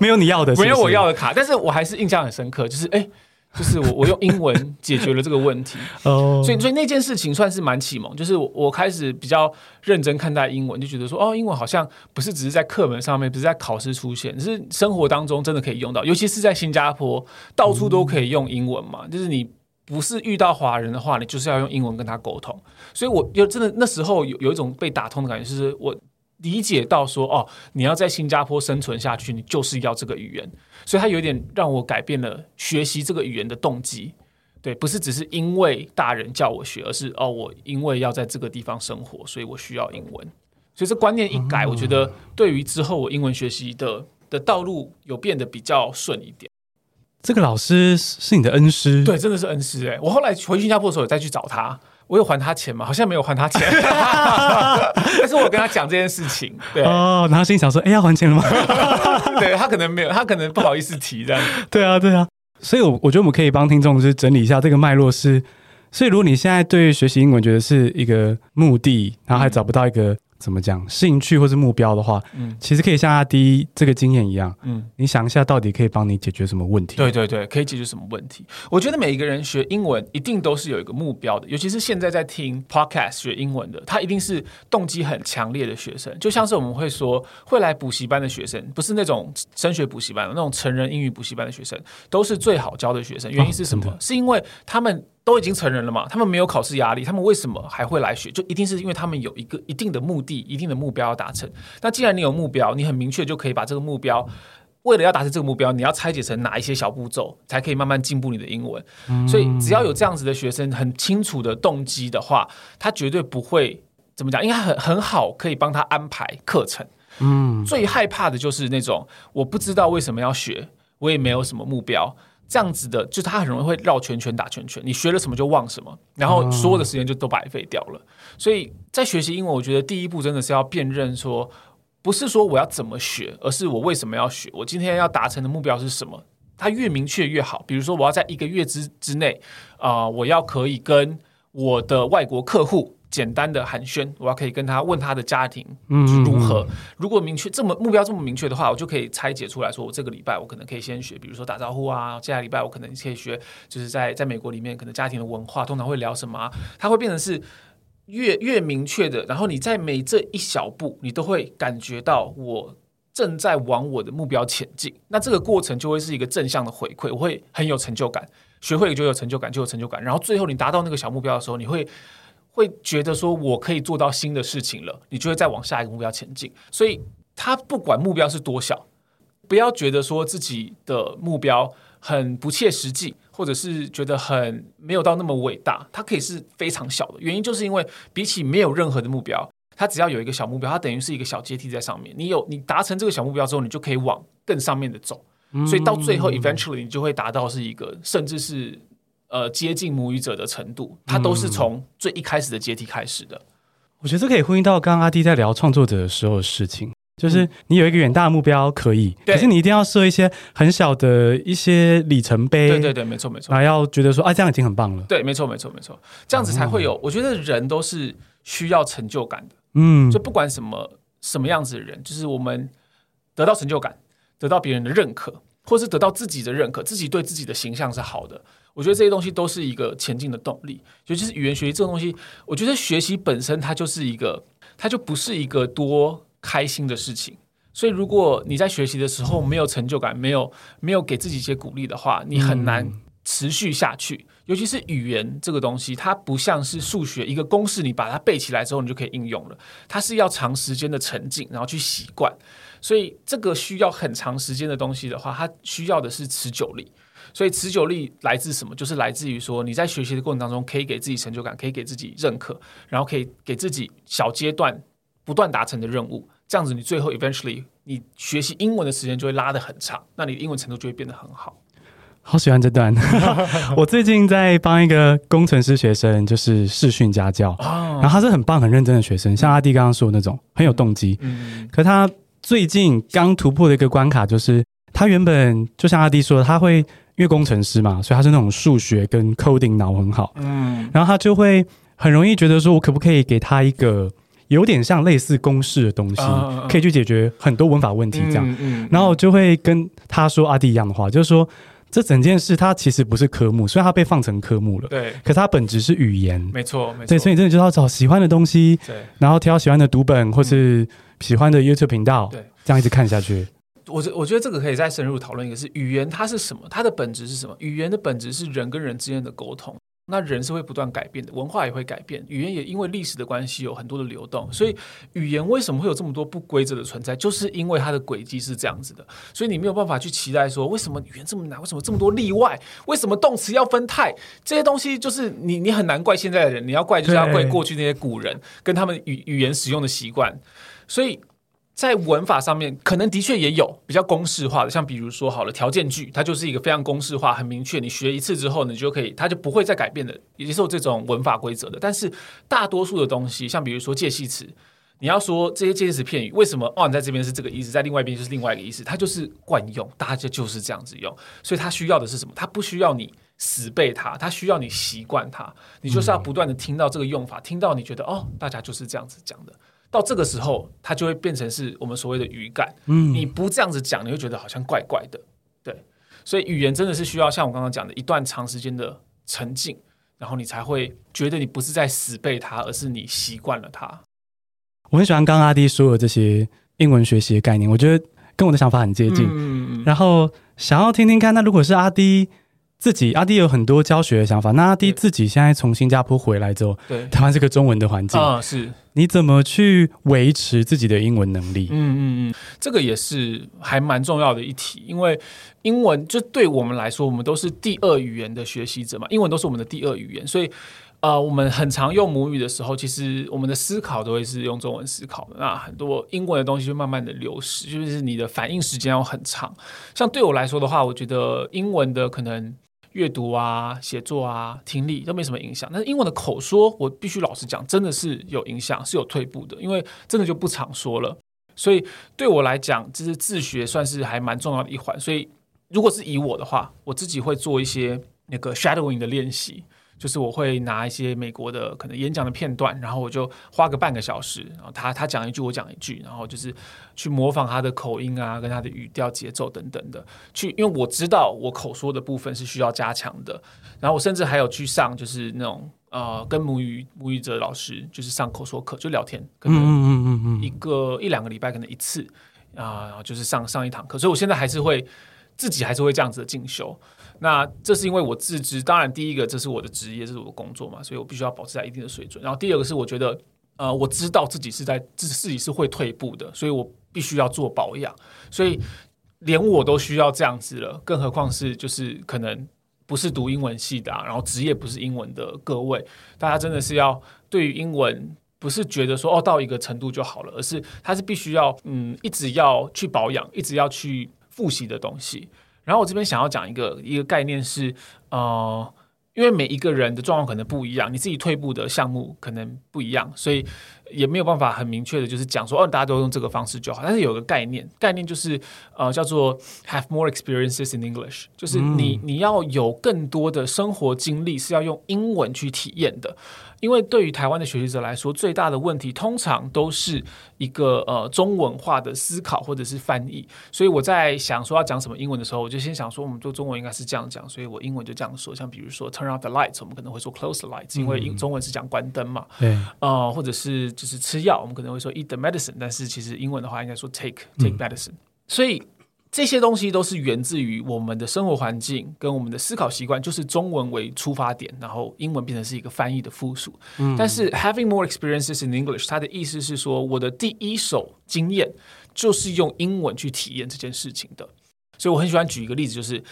没有你要的是是，没有我要的卡，但是我还是印象很深刻，就是哎，就是我我用英文解决了这个问题，哦，所以所以那件事情算是蛮启蒙，就是我我开始比较认真看待英文，就觉得说哦，英文好像不是只是在课本上面，不是在考试出现，是生活当中真的可以用到，尤其是在新加坡，到处都可以用英文嘛，嗯，就是你不是遇到华人的话，你就是要用英文跟他沟通，所以我就真的那时候有有一种被打通的感觉，就是我。理解到说哦，你要在新加坡生存下去，你就是要这个语言，所以他有点让我改变了学习这个语言的动机对，不是只是因为大人叫我学，而是哦，我因为要在这个地方生活，所以我需要英文。所以这观念一改，我觉得对于之后我英文学习的的道路有变得比较顺一点。这个老师是你的恩师？对，真的是恩师哎！我后来回新加坡的时候，有再去找他。我有还他钱吗？好像没有还他钱，但是我跟他讲这件事情，对哦，然后心想说：“哎，要还钱了吗？” 对，他可能没有，他可能不好意思提这样。对啊，对啊，所以，我我觉得我们可以帮听众就是整理一下这个脉络是，所以如果你现在对学习英文觉得是一个目的，然后还找不到一个。怎么讲？兴趣或是目标的话，嗯，其实可以像阿滴这个经验一样，嗯，你想一下，到底可以帮你解决什么问题？对对对，可以解决什么问题？我觉得每一个人学英文一定都是有一个目标的，尤其是现在在听 podcast 学英文的，他一定是动机很强烈的学生。就像是我们会说，会来补习班的学生，不是那种升学补习班的那种成人英语补习班的学生，都是最好教的学生。原因是什么？哦，是因为他们。都已经成人了嘛，他们没有考试压力，他们为什么还会来学？就一定是因为他们有一个一定的目的、一定的目标要达成。那既然你有目标，你很明确就可以把这个目标，为了要达成这个目标，你要拆解成哪一些小步骤，才可以慢慢进步你的英文。嗯。所以只要有这样子的学生，很清楚的动机的话，他绝对不会怎么讲，应该很很好，可以帮他安排课程。嗯，最害怕的就是那种我不知道为什么要学，我也没有什么目标。这样子的，就他很容易会绕圈圈打圈圈。你学了什么就忘什么，然后所有的时间就都白费掉了。所以在学习英文，我觉得第一步真的是要辨认说，不是说我要怎么学，而是我为什么要学，我今天要达成的目标是什么。它越明确越好。比如说，我要在一个月之之内，啊、我要可以跟我的外国客户。简单的寒暄，我要可以跟他问他的家庭是如何。如果明确这么目标这么明确的话，我就可以拆解出来说，我这个礼拜我可能可以先学，比如说打招呼啊。下个礼拜我可能可以学，就是在在美国里面，可能家庭的文化通常会聊什么啊。它会变成是越越明确的，然后你在每这一小步，你都会感觉到我正在往我的目标前进。那这个过程就会是一个正向的回馈，我会很有成就感。学会就有成就感，就有成就感。然后最后你达到那个小目标的时候，你会。会觉得说，我可以做到新的事情了，你就会再往下一个目标前进。所以，他不管目标是多小，不要觉得说自己的目标很不切实际，或者是觉得很没有到那么伟大。它可以是非常小的，原因就是因为比起没有任何的目标，它只要有一个小目标，它等于是一个小阶梯在上面。你有你达成这个小目标之后，你就可以往更上面的走。所以到最后，eventually 你就会达到是一个，甚至是。呃，接近母语者的程度，它都是从最一开始的阶梯开始的。嗯。我觉得这可以呼应到刚刚阿弟在聊创作者的时候的事情，就是你有一个远大的目标可以，可是你一定要设一些很小的一些里程碑。对对对，没错没错。还要觉得说啊，这样已经很棒了。对，没错没错没错，这样子才会有。我觉得人都是需要成就感的。嗯，就不管什么什么样子的人，就是我们得到成就感，得到别人的认可，或是得到自己的认可，自己对自己的形象是好的。我觉得这些东西都是一个前进的动力，尤其是语言学习这种东西。我觉得学习本身它就是一个，它就不是一个多开心的事情。所以，如果你在学习的时候没有成就感，没有没有给自己一些鼓励的话，你很难持续下去。尤其是语言这个东西，它不像是数学一个公式，你把它背起来之后，你就可以应用了。它是要长时间的沉浸，然后去习惯。所以，这个需要很长时间的东西的话，它需要的是持久力。所以持久力来自什么？就是来自于说你在学习的过程当中，可以给自己成就感，可以给自己认可，然后可以给自己小阶段不断达成的任务。这样子，你最后 eventually 你学习英文的时间就会拉得很长，那你的英文程度就会变得很好。好喜欢这段。我最近在帮一个工程师学生，就是视讯家教，然后他是很棒、很认真的学生，像阿弟刚刚说的那种很有动机。嗯，可他最近刚突破的一个关卡就是，他原本就像阿弟说的，他会。因为工程师嘛，所以他是那种数学跟 coding 脑很好，嗯，然后他就会很容易觉得说，我可不可以给他一个有点像类似公式的东西，嗯、可以去解决很多文法问题这样，嗯嗯、然后就会跟他说阿弟一样的话，就是说这整件事它其实不是科目，虽然它被放成科目了，对，可它本质是语言，没错，没错，对，所以你真的就要找喜欢的东西，对，然后挑喜欢的读本或是喜欢的 YouTube 频道，对，这样一直看下去。我觉我觉得这个可以再深入讨论一个，是语言它是什么？它的本质是什么？语言的本质是人跟人之间的沟通。那人是会不断改变的，文化也会改变，语言也因为历史的关系有很多的流动。所以语言为什么会有这么多不规则的存在？就是因为它的轨迹是这样子的。所以你没有办法去期待说，为什么语言这么难？为什么这么多例外？为什么动词要分态？这些东西就是你你很难怪现在的人，你要怪就是要怪过去那些古人跟他们语语言使用的习惯。所以。在文法上面，可能的确也有比较公式化的，像比如说好了条件句，它就是一个非常公式化、很明确，你学一次之后，你就可以，它就不会再改变的，也是有这种文法规则的。但是大多数的东西，像比如说介系词，你要说这些介系词片语，为什么哦，你在这边是这个意思，在另外一边就是另外一个意思，它就是惯用，大家就是这样子用。所以它需要的是什么？它不需要你死背它，它需要你习惯它。你就是要不断的听到这个用法，听到你觉得哦，大家就是这样子讲的。到这个时候，它就会变成是我们所谓的语感。嗯，你不这样子讲，你会觉得好像怪怪的。对，所以语言真的是需要像我刚刚讲的一段长时间的沉浸，然后你才会觉得你不是在死背它，而是你习惯了它。我很喜欢刚刚阿迪说的这些英文学习的概念，我觉得跟我的想法很接近。嗯，然后想要听听看，那如果是阿滴。自己阿弟有很多教学的想法。那阿弟自己现在从新加坡回来之后，对，台湾是个中文的环境啊，是。你怎么去维持自己的英文能力？嗯嗯嗯，这个也是还蛮重要的一题，因为英文就对我们来说，我们都是第二语言的学习者嘛，英文都是我们的第二语言，所以。呃，我们很常用母语的时候，其实我们的思考都会是用中文思考的。那很多英文的东西就慢慢的流失，就是你的反应时间要很长。像对我来说的话，我觉得英文的可能阅读啊、写作啊、听力都没什么影响，但是英文的口说，我必须老实讲，真的是有影响，是有退步的，因为真的就不常说了。所以对我来讲，就是自学算是还蛮重要的一环。所以如果是以我的话，我自己会做一些那个 shadowing 的练习。就是我会拿一些美国的可能演讲的片段，然后我就花个半个小时，然后他他讲一句，我讲一句，然后就是去模仿他的口音啊，跟他的语调、节奏等等的，去，因为我知道我口说的部分是需要加强的。然后我甚至还有去上，就是那种呃，跟母语母语者老师就是上口说课，就聊天，可能一个一两个礼拜可能一次啊，就是上上一堂课。所以我现在还是会自己还是会这样子的进修。那这是因为我自知，当然第一个这是我的职业，这是我的工作嘛，所以我必须要保持在一定的水准。然后第二个是我觉得，呃，我知道自己是在自自己是会退步的，所以我必须要做保养。所以连我都需要这样子了，更何况是就是可能不是读英文系的啊，然后职业不是英文的各位，大家真的是要对于英文不是觉得说哦到一个程度就好了，而是它是必须要嗯一直要去保养，一直要去复习的东西。然后我这边想要讲一个一个概念是，呃，因为每一个人的状况可能不一样，你自己退步的项目可能不一样，所以也没有办法很明确的，就是讲说，哦，大家都用这个方式就好。但是有个概念，概念就是，呃，叫做 have more experiences in English，就是你你要有更多的生活经历是要用英文去体验的。因为对于台湾的学习者来说，最大的问题通常都是一个呃中文化的思考或者是翻译。所以我在想说要讲什么英文的时候，我就先想说，我们做中文应该是这样讲，所以我英文就这样说。像比如说 turn off the lights，我们可能会说 close the lights，因为英中文是讲关灯嘛。对、嗯。呃，或者是就是吃药，我们可能会说 eat the medicine，但是其实英文的话应该说 take take medicine、嗯。所以。这些东西都是源自于我们的生活环境跟我们的思考习惯，就是中文为出发点，然后英文变成是一个翻译的附属。嗯，但是 having more experiences in English，它的意思是说，我的第一手经验就是用英文去体验这件事情的。所以我很喜欢举一个例子，就是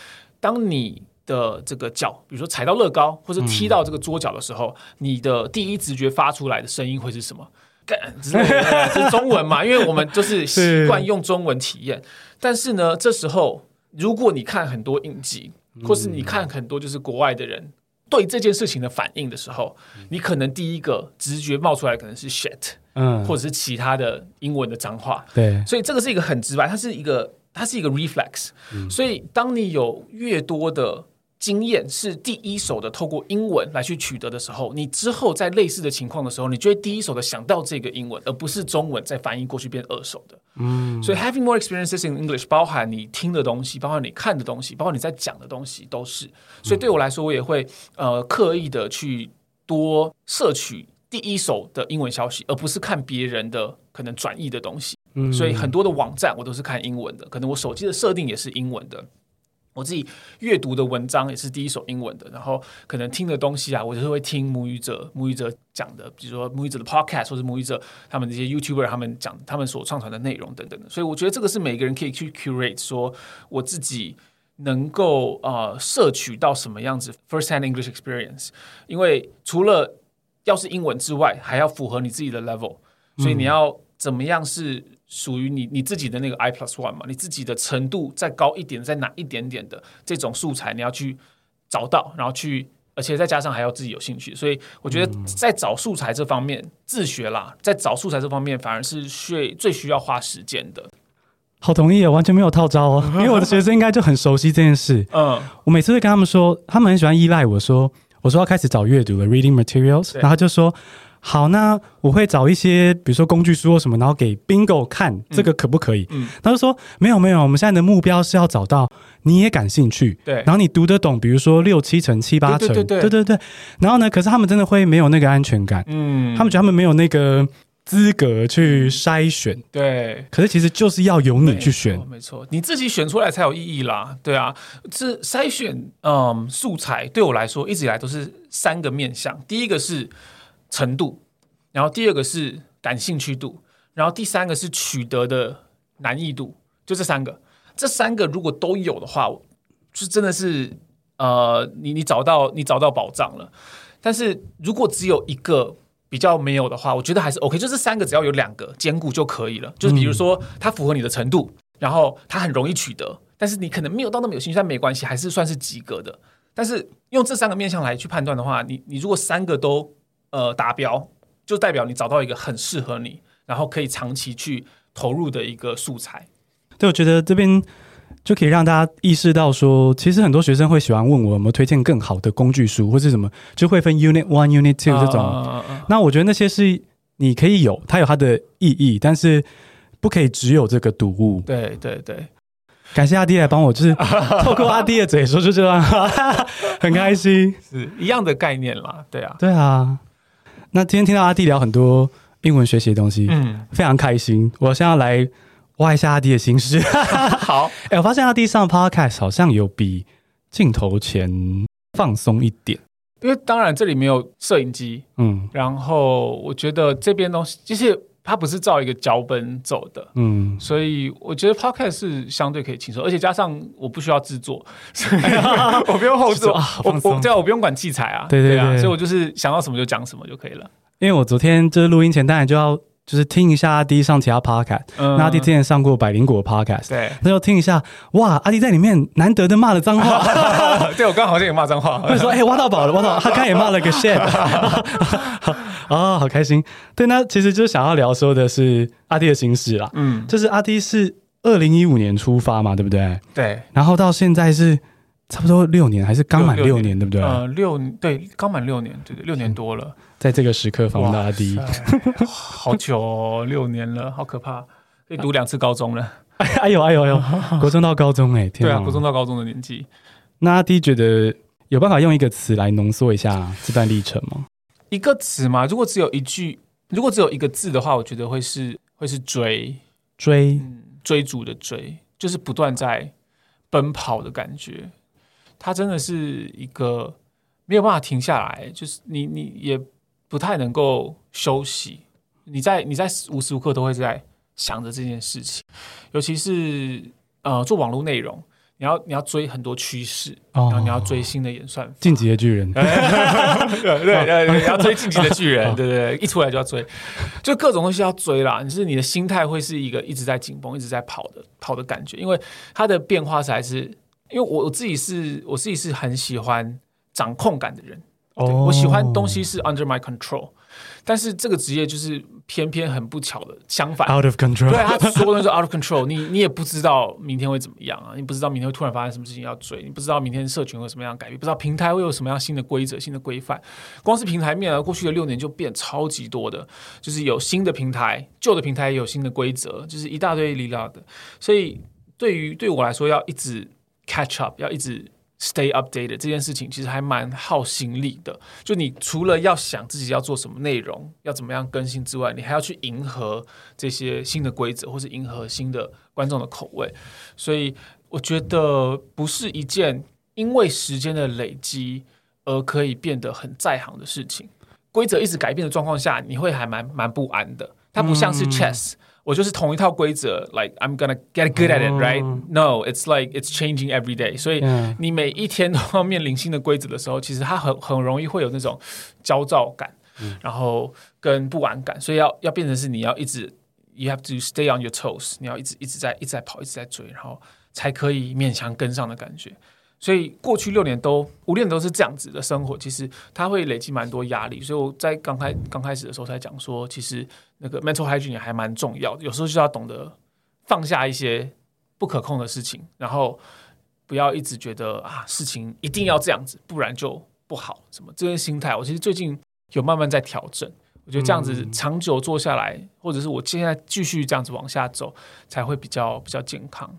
当你的这个脚，比如说踩到乐高或者踢到这个桌角的时候，嗯，你的第一直觉发出来的声音会是什么？干，这是中文嘛？因为我们就是习惯用中文体验。但是呢，这时候如果你看很多影集，或是你看很多就是国外的人对这件事情的反应的时候，你可能第一个直觉冒出来可能是 shit，嗯，或者是其他的英文的脏话，对，所以这个是一个很直白，它是一个它是一个 reflex，所以当你有越多的。经验是第一手的，透过英文来去取得的时候，你之后在类似的情况的时候，你就会第一手的想到这个英文，而不是中文再翻译过去变二手的。嗯，所以 having more experiences in English 包含你听的东西，包含你看的东西，包括你在讲的东西都是。所以对我来说，我也会呃刻意的去多摄取第一手的英文消息，而不是看别人的可能转译的东西。嗯，所以很多的网站我都是看英文的，可能我手机的设定也是英文的。我自己阅读的文章也是第一手英文的，然后可能听的东西啊，我就是会听母语者母语者讲的，比如说母语者的 podcast 或者母语者他们这些 YouTuber 他们讲他们所上传的内容等等的，所以我觉得这个是每个人可以去 curate 说我自己能够呃摄取到什么样子 first hand English experience，因为除了要是英文之外，还要符合你自己的 level，所以你要怎么样是。属于你你自己的那个 I plus one 嘛，你自己的程度再高一点，再难一点点的这种素材，你要去找到，然后去，而且再加上还要自己有兴趣，所以我觉得在找素材这方面，嗯、自学啦，在找素材这方面反而是需最需要花时间的。好同意，完全没有套招哦，因为我的学生应该就很熟悉这件事。嗯，我每次会跟他们说，他们很喜欢依赖我说，我说要开始找阅读了，reading materials，然后他就说。好，那我会找一些，比如说工具书或什么，然后给 Bingo 看，这个可不可以？嗯，嗯，他就说没有没有，我们现在的目标是要找到你也感兴趣，对，然后你读得懂，比如说六七成、七八成，对对对，对对对。然后呢，可是他们真的会没有那个安全感，嗯，他们觉得他们没有那个资格去筛选，对。可是其实就是要由你去选，没错，你自己选出来才有意义啦，对啊。这筛选，嗯，素材对我来说一直以来都是三个面向，第一个是。程度，然后第二个是感兴趣度，然后第三个是取得的难易度，就这三个。这三个如果都有的话，就真的是呃，你你找到你找到宝藏了。但是如果只有一个比较没有的话，我觉得还是 OK。就这三个只要有两个兼顾就可以了。就是比如说它符合你的程度，然后它很容易取得，但是你可能没有到那么有兴趣，但没关系，还是算是及格的。但是用这三个面向来去判断的话，你你如果三个都呃，达标就代表你找到一个很适合你，然后可以长期去投入的一个素材。对，我觉得这边就可以让大家意识到说，其实很多学生会喜欢问我有没有推荐更好的工具书，或是什么，就会分 Unit One、Unit Two 这种。Uh, uh, uh, 那我觉得那些是你可以有，它有它的意义，但是不可以只有这个读物。对对对，感谢阿弟来帮我，就是透过阿弟的嘴说，就这样，很开心，是一样的概念啦。对啊，对啊。那今天听到阿弟聊很多英文学习的东西，嗯，非常开心。我现在要来挖一下阿弟的心事。好，哎、欸，我发现阿弟上 Podcast 好像有比镜头前放松一点，因为当然这里没有摄影机，嗯，然后我觉得这边东西就是它不是照一个脚本走的，嗯，所以我觉得 Podcast 是相对可以轻松，而且加上我不需要制作，所 以我不用后制，我我这样我不用管器材啊，对对对，对。啊，所以我就是想到什么就讲什么就可以了。因为我昨天就是录音前当然就要。就是听一下阿滴上其他 podcast，嗯，那阿滴之前上过百灵果 podcast，对，那就听一下，哇，阿滴在里面难得的骂了脏话，对我刚好像也骂脏话，我说，哎、欸，挖到宝了，挖到，他刚也骂了个 shit，啊、哦，好开心，对，那其实就是想要聊说的是阿滴的心事啦，嗯，就是阿滴是二零一五年出发嘛，对不对？对，然后到现在是。差不多六年，还是刚满六年，对不对？呃，六对，刚满六年，对对，六年多了。在这个时刻访问到阿滴，好久哦，六年了，好可怕，可以读两次高中了。哎呦哎呦哎呦，国中到高中哎，天啊，对啊，国中到高中的年纪。那阿弟觉得有办法用一个词来浓缩一下这段历程吗？一个词嘛？如果只有一句，如果只有一个字的话，我觉得会是会是追追、嗯，追逐的追，就是不断在奔跑的感觉。它真的是一个没有办法停下来，就是你你也不太能够休息，你在你在无时无刻都会在想着这件事情，尤其是呃做网络内容，你要你要追很多趋势，然后你要追新的演算法，进击的巨人，对对 对，你要追进级的巨人，对对对，一出来就要追，就各种东西要追啦。你是你的心态会是一个一直在紧绷、一直在跑的跑的感觉，因为它的变化才是。因为我我自己是我自己是很喜欢掌控感的人，对，oh. 我喜欢东西是 under my control，但是这个职业就是偏偏很不巧的相反，out of control。对，他说的是 out of control，你你也不知道明天会怎么样啊，你不知道明天会突然发生什么事情要追，你不知道明天社群会有什么样改变，不知道平台会有什么样新的规则、新的规范。光是平台面啊，过去的六年就变超级多的，就是有新的平台，旧的平台也有新的规则，就是一大堆离了的。所以对于对我来说，要一直。Catch up 要一直 stay updated 这件事情其实还蛮耗心力的。就你除了要想自己要做什么内容，要怎么样更新之外，你还要去迎合这些新的规则，或是迎合新的观众的口味。所以我觉得不是一件因为时间的累积而可以变得很在行的事情。规则一直改变的状况下，你会还蛮蛮不安的。它不像是 chess，、嗯、我就是同一套规则，like I'm gonna get good at it,、哦、right? No, it's like it's changing every day。所以你每一天都要面临新的规则的时候，其实它很很容易会有那种焦躁感，嗯、然后跟不安感。所以要要变成是你要一直，you have to stay on your toes，你要一直一直在一直在跑，一直在追，然后才可以勉强跟上的感觉。所以过去六年都五年都是这样子的生活，其实它会累积蛮多压力。所以我在刚开刚开始的时候才讲说，其实那个 mental hygiene 也还蛮重要的。有时候就要懂得放下一些不可控的事情，然后不要一直觉得啊事情一定要这样子，不然就不好。什么这些心态，我其实最近有慢慢在调整。我觉得这样子长久做下来，嗯、或者是我现在继续这样子往下走，才会比较比较健康。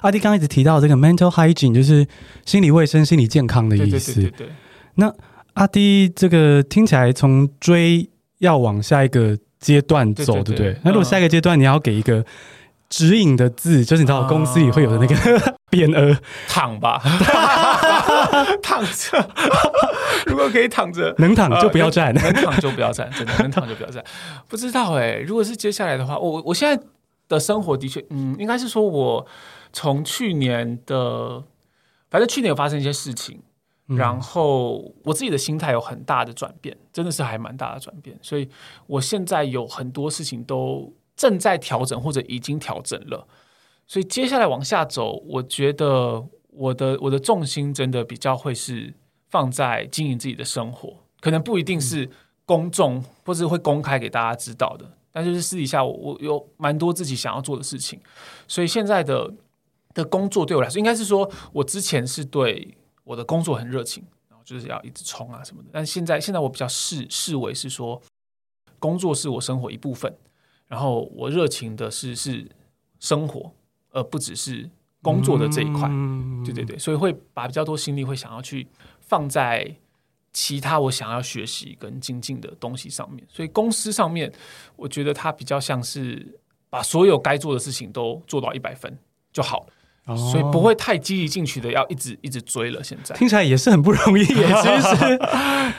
阿迪刚刚一直提到这个 mental hygiene，就是心理卫生、心理健康的意思。对对对对对。那阿迪这个听起来从追要往下一个阶段走，对，不对？那如果下一个阶段你要给一个指引的字，就是你知道公司里会有的那个 匾额，躺吧，躺着。如果可以躺着，能躺就不要站，能躺就不要站，真的能躺就不要站。不知道哎、欸，如果是接下来的话，我我现在的生活的确，嗯，应该是说我。从去年的，反正去年有发生一些事情，嗯、然后我自己的心态有很大的转变，真的是还蛮大的转变，所以我现在有很多事情都正在调整或者已经调整了，所以接下来往下走，我觉得我的我的重心真的比较会是放在经营自己的生活，可能不一定是公众或者会公开给大家知道的，但就是私底下我我有蛮多自己想要做的事情，所以现在的。的工作对我来说，应该是说，我之前是对我的工作很热情，然后就是要一直冲啊什么的。但现在，现在我比较视视为是说，工作是我生活一部分，然后我热情的是是生活，而不只是工作的这一块。嗯、对对对，所以会把比较多心力会想要去放在其他我想要学习跟精进的东西上面。所以公司上面，我觉得它比较像是把所有该做的事情都做到一百分就好。所以不会太积极进取的，要一直一直追了。现在听起来也是很不容易，也其实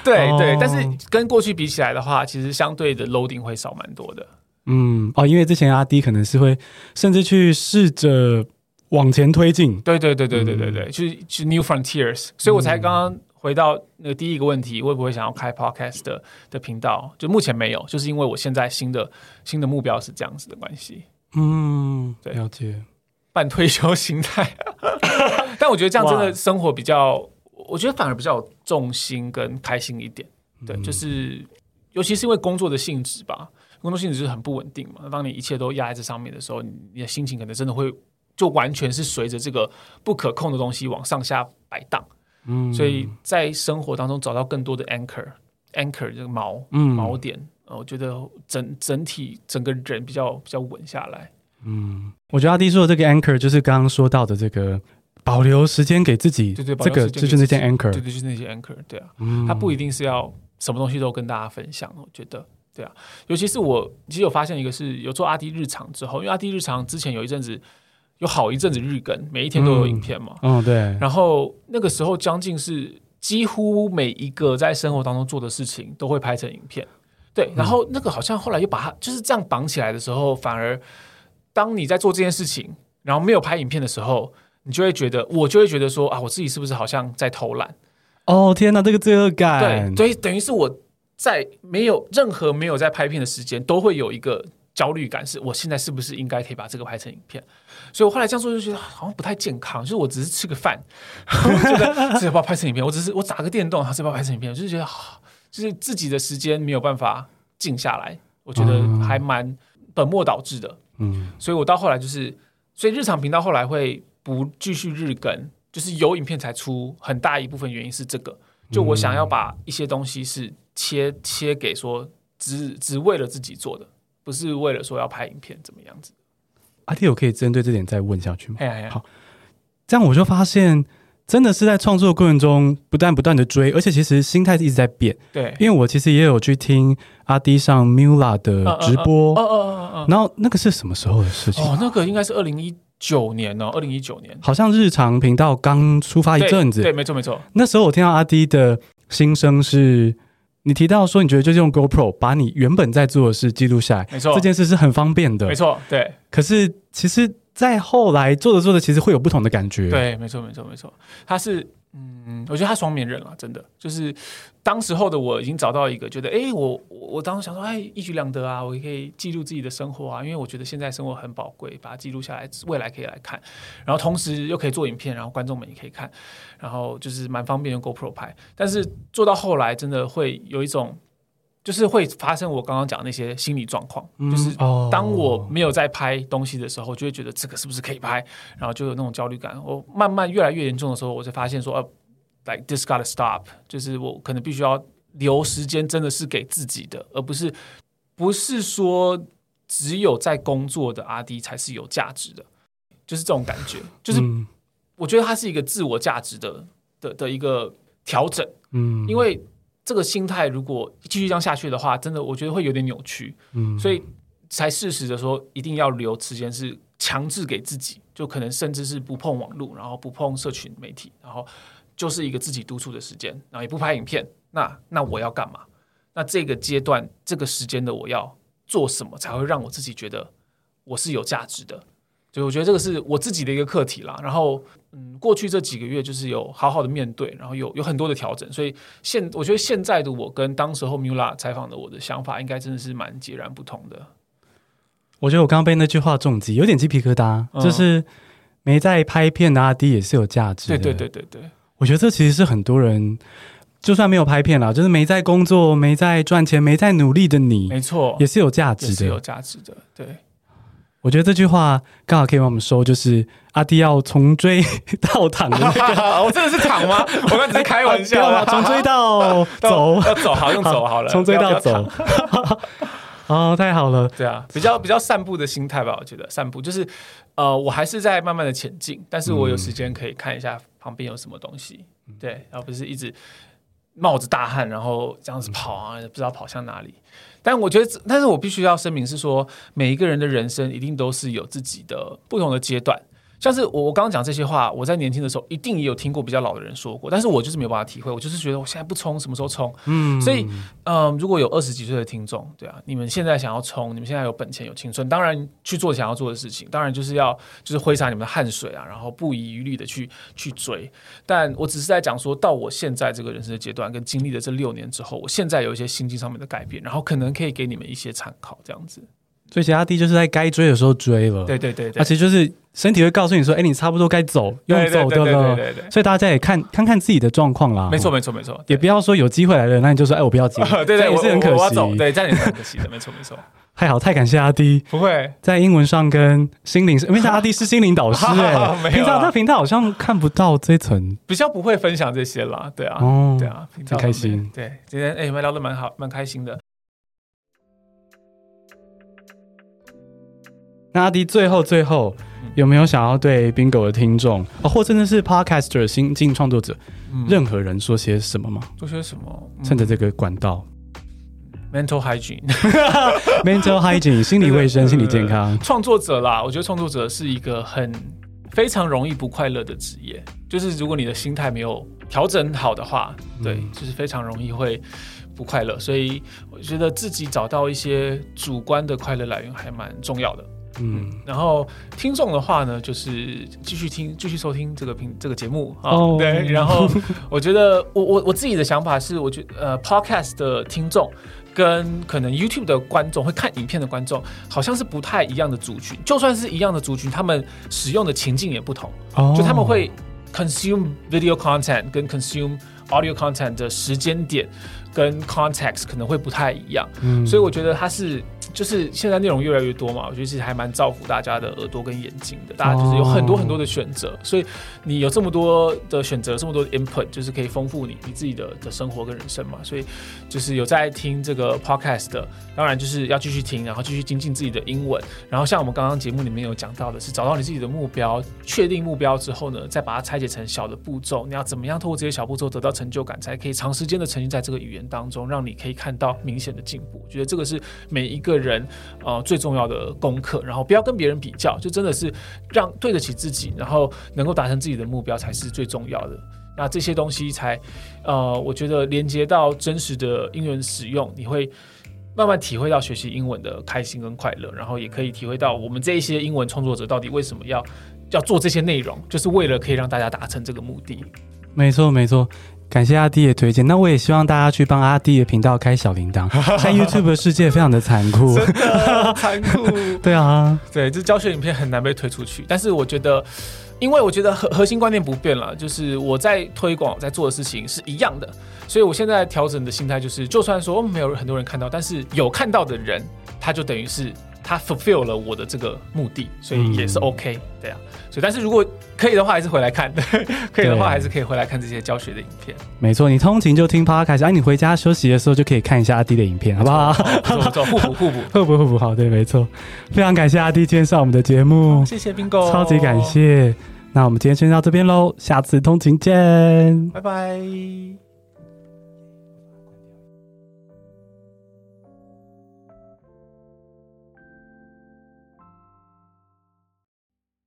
对 对，但是跟过去比起来的话，其实相对的 loading 会少蛮多的。嗯哦，因为之前阿 D 可能是会甚至去试着往前推进，对对对对对对对，去去 new frontiers。所以我才刚刚回到那个第一个问题，会不会想要开 podcast 的的频道？就目前没有，就是因为我现在新的新的目标是这样子的关系。嗯，对，了解。半退休心态，但我觉得这样真的生活比较，我觉得反而比较有重心跟开心一点。对，就是尤其是因为工作的性质吧，工作性质就是很不稳定嘛。当你一切都压在这上面的时候，你的心情可能真的会就完全是随着这个不可控的东西往上下摆荡。嗯，所以在生活当中找到更多的 anchor，anchor 这个锚，嗯，锚点，我觉得整整体整个人比较比较稳下来。嗯，我觉得阿迪说的这个 anchor 就是刚刚说到的这个保留时间给自己，对对，这个就是那些 anchor，对对，就是那些 anchor，对啊，嗯，他不一定是要什么东西都跟大家分享，我觉得，对啊，尤其是我其实有发现一个是有做阿迪日常之后，因为阿迪日常之前有一阵子有好一阵子日更，每一天都有影片嘛，嗯，对，然后那个时候将近是几乎每一个在生活当中做的事情都会拍成影片，对，然后那个好像后来又把它就是这样绑起来的时候，反而。当你在做这件事情，然后没有拍影片的时候，你就会觉得，我就会觉得说啊，我自己是不是好像在偷懒？哦，天哪，这个罪恶感，对，所以等于是我在没有任何没有在拍片的时间，都会有一个焦虑感，是我现在是不是应该可以把这个拍成影片？所以我后来这样做就觉得好像不太健康，就是我只是吃个饭，我觉得这要不要拍成影片？我只是我打个电动，还是要不要拍成影片？我就是觉得好，就是自己的时间没有办法静下来，我觉得还蛮本末倒置的。嗯，所以我到后来就是，所以日常频道后来会不继续日更，就是有影片才出，很大一部分原因是这个，就我想要把一些东西是切切给说只只为了自己做的，不是为了说要拍影片怎么样子。阿弟，我可以针对这点再问下去吗？哎呀呀，好，这样我就发现。真的是在创作过程中不断不断的追，而且其实心态一直在变。对，因为我其实也有去听阿迪上 Mula 的直播，哦哦哦哦，然后那个是什么时候的事情？哦，那个应该是二零一九年哦，二零一九年，好像日常频道刚出发一阵子，对，对，没错没错。那时候我听到阿迪的心声是，你提到说你觉得就是用 GoPro 把你原本在做的事记录下来，没错，这件事是很方便的，没错，对。可是其实，在后来做着做着，其实会有不同的感觉，对，没错没错没错，他是。嗯，我觉得他双面人了，真的就是当时候的我已经找到一个觉得，哎，我我当时想说，哎，一举两得啊，我也可以记录自己的生活啊，因为我觉得现在生活很宝贵，把它记录下来，未来可以来看，然后同时又可以做影片，然后观众们也可以看，然后就是蛮方便用 GoPro 拍，但是做到后来真的会有一种。就是会发生我刚刚讲那些心理状况，嗯、就是当我没有在拍东西的时候，就会觉得这个是不是可以拍，然后就有那种焦虑感。我慢慢越来越严重的时候，我才发现说，呃，like this gotta stop，就是我可能必须要留时间，真的是给自己的，而不是不是说只有在工作的阿迪才是有价值的，就是这种感觉。就是我觉得它是一个自我价值的的的一个调整，嗯，因为。这个心态如果继续这样下去的话，真的我觉得会有点扭曲，嗯，所以才适时的说一定要留时间，是强制给自己，就可能甚至是不碰网络，然后不碰社群媒体，然后就是一个自己独处的时间，然后也不拍影片。那那我要干嘛？那这个阶段这个时间的我要做什么才会让我自己觉得我是有价值的？所以我觉得这个是我自己的一个课题啦。然后，嗯，过去这几个月就是有好好的面对，然后有有很多的调整。所以现我觉得现在的我跟当时候 Miula 采访的我的想法，应该真的是蛮截然不同的。我觉得我刚刚被那句话重击，有点鸡皮疙瘩。嗯、就是没在拍片的阿迪也是有价值的。对对对对对，我觉得这其实是很多人，就算没有拍片啦，就是没在工作、没在赚钱、没在努力的你，没错，也是有价值的，是有价值的，对。我觉得这句话刚好可以帮我们说，就是阿弟要从追 到躺的那个，我真的是躺吗？我刚只是开玩笑。啊，从追到走，要走好用走好了，从追到走，哦，太好了，对啊，比较比较散步的心态吧，我觉得散步。就是呃，我还是在慢慢的前进，但是我有时间可以看一下旁边有什么东西，对，而不是一直冒着大汗，然后这样子跑啊，不知道跑向哪里。但我觉得，但是我必须要声明是说，每一个人的人生一定都是有自己的不同的阶段。像是我我刚刚讲这些话，我在年轻的时候一定也有听过比较老的人说过，但是我就是没有办法体会，我就是觉得我现在不冲，什么时候冲？嗯，所以，嗯、呃，如果有二十几岁的听众，对啊，你们现在想要冲，你们现在有本钱有青春，当然去做想要做的事情，当然就是要就是挥洒你们的汗水啊，然后不遗余力的去去追。但我只是在讲说到我现在这个人生的阶段，跟经历了这六年之后，我现在有一些心境上面的改变，然后可能可以给你们一些参考，这样子。所以阿 D 就是在该追的时候追了，对对对对，而且就是身体会告诉你说，哎，你差不多该走，用走对不对？对对对。所以大家也看看看自己的状况啦。没错没错没错，也不要说有机会来了，那你就说，哎，我不要接。对对，也是很可惜。对，这样也是很可惜的，没错没错。还好，太感谢阿 D。不会在英文上跟心灵，因为阿 D 是心灵导师 哎，平常他平台好像看不到这层，比较不会分享这些啦。对啊，对啊，很开心。对，今天哎，我们聊得蛮好，蛮开心的。那阿迪最后最后有没有想要对 Bingo 的听众，哦，或真的是 Podcaster 新进创作者，嗯、任何人说些什么吗？说些什么？嗯、趁着这个管道，Mental Hygiene，Mental Hygiene，心理卫生、心理健康。创作者啦，我觉得创作者是一个很非常容易不快乐的职业，就是如果你的心态没有调整好的话，对，嗯、就是非常容易会不快乐。所以我觉得自己找到一些主观的快乐来源还蛮重要的。嗯，然后听众的话呢，就是继续听，继续收听这个频这个节目啊。哦、对，然后 我觉得我我我自己的想法是，我觉得呃，Podcast 的听众跟可能 YouTube 的观众会看影片的观众，好像是不太一样的族群。就算是一样的族群，他们使用的情境也不同。哦，就他们会 consume video content 跟 consume audio content 的时间点跟 context 可能会不太一样。嗯，所以我觉得它是。就是现在内容越来越多嘛，我觉得其实还蛮造福大家的耳朵跟眼睛的。大家就是有很多很多的选择，所以你有这么多的选择，这么多的 input，就是可以丰富你你自己的的生活跟人生嘛。所以就是有在听这个 podcast 的，当然就是要继续听，然后继续精进自己的英文。然后像我们刚刚节目里面有讲到的是，找到你自己的目标，确定目标之后呢，再把它拆解成小的步骤，你要怎么样透过这些小步骤得到成就感，才可以长时间的沉浸在这个语言当中，让你可以看到明显的进步。我觉得这个是每一个人呃最重要的功课。然后不要跟别人比较，就真的是让对得起自己，然后能够达成自己的目标才是最重要的。那这些东西才呃，我觉得连接到真实的英文使用，你会慢慢体会到学习英文的开心跟快乐，然后也可以体会到我们这一些英文创作者到底为什么要。要做这些内容，就是为了可以让大家达成这个目的。没错，没错。感谢阿弟的推荐。那我也希望大家去帮阿弟的频道开小铃铛。在 YouTube 的世界非常的残酷，真的残酷。对啊，对，这教学影片很难被推出去。但是我觉得，因为我觉得核核心观念不变了，就是我在推广在做的事情是一样的。所以我现在调整的心态就是，就算说没有很多人看到，但是有看到的人，他就等于是。他 fulfill 了我的这个目的，所以也是 OK，这样。所以，但是如果可以的话，还是回来看；可以的话，还是可以回来看这些教学的影片。没错，你通勤就听 Podcast，哎，你回家休息的时候就可以看一下阿弟的影片，好不好？不错，不错，互补，互补，互补，互补。好，对，没错。非常感谢阿弟今天上我们的节目，谢谢 Bingo，超级感谢。那我们今天先到这边喽，下次通勤见，拜拜。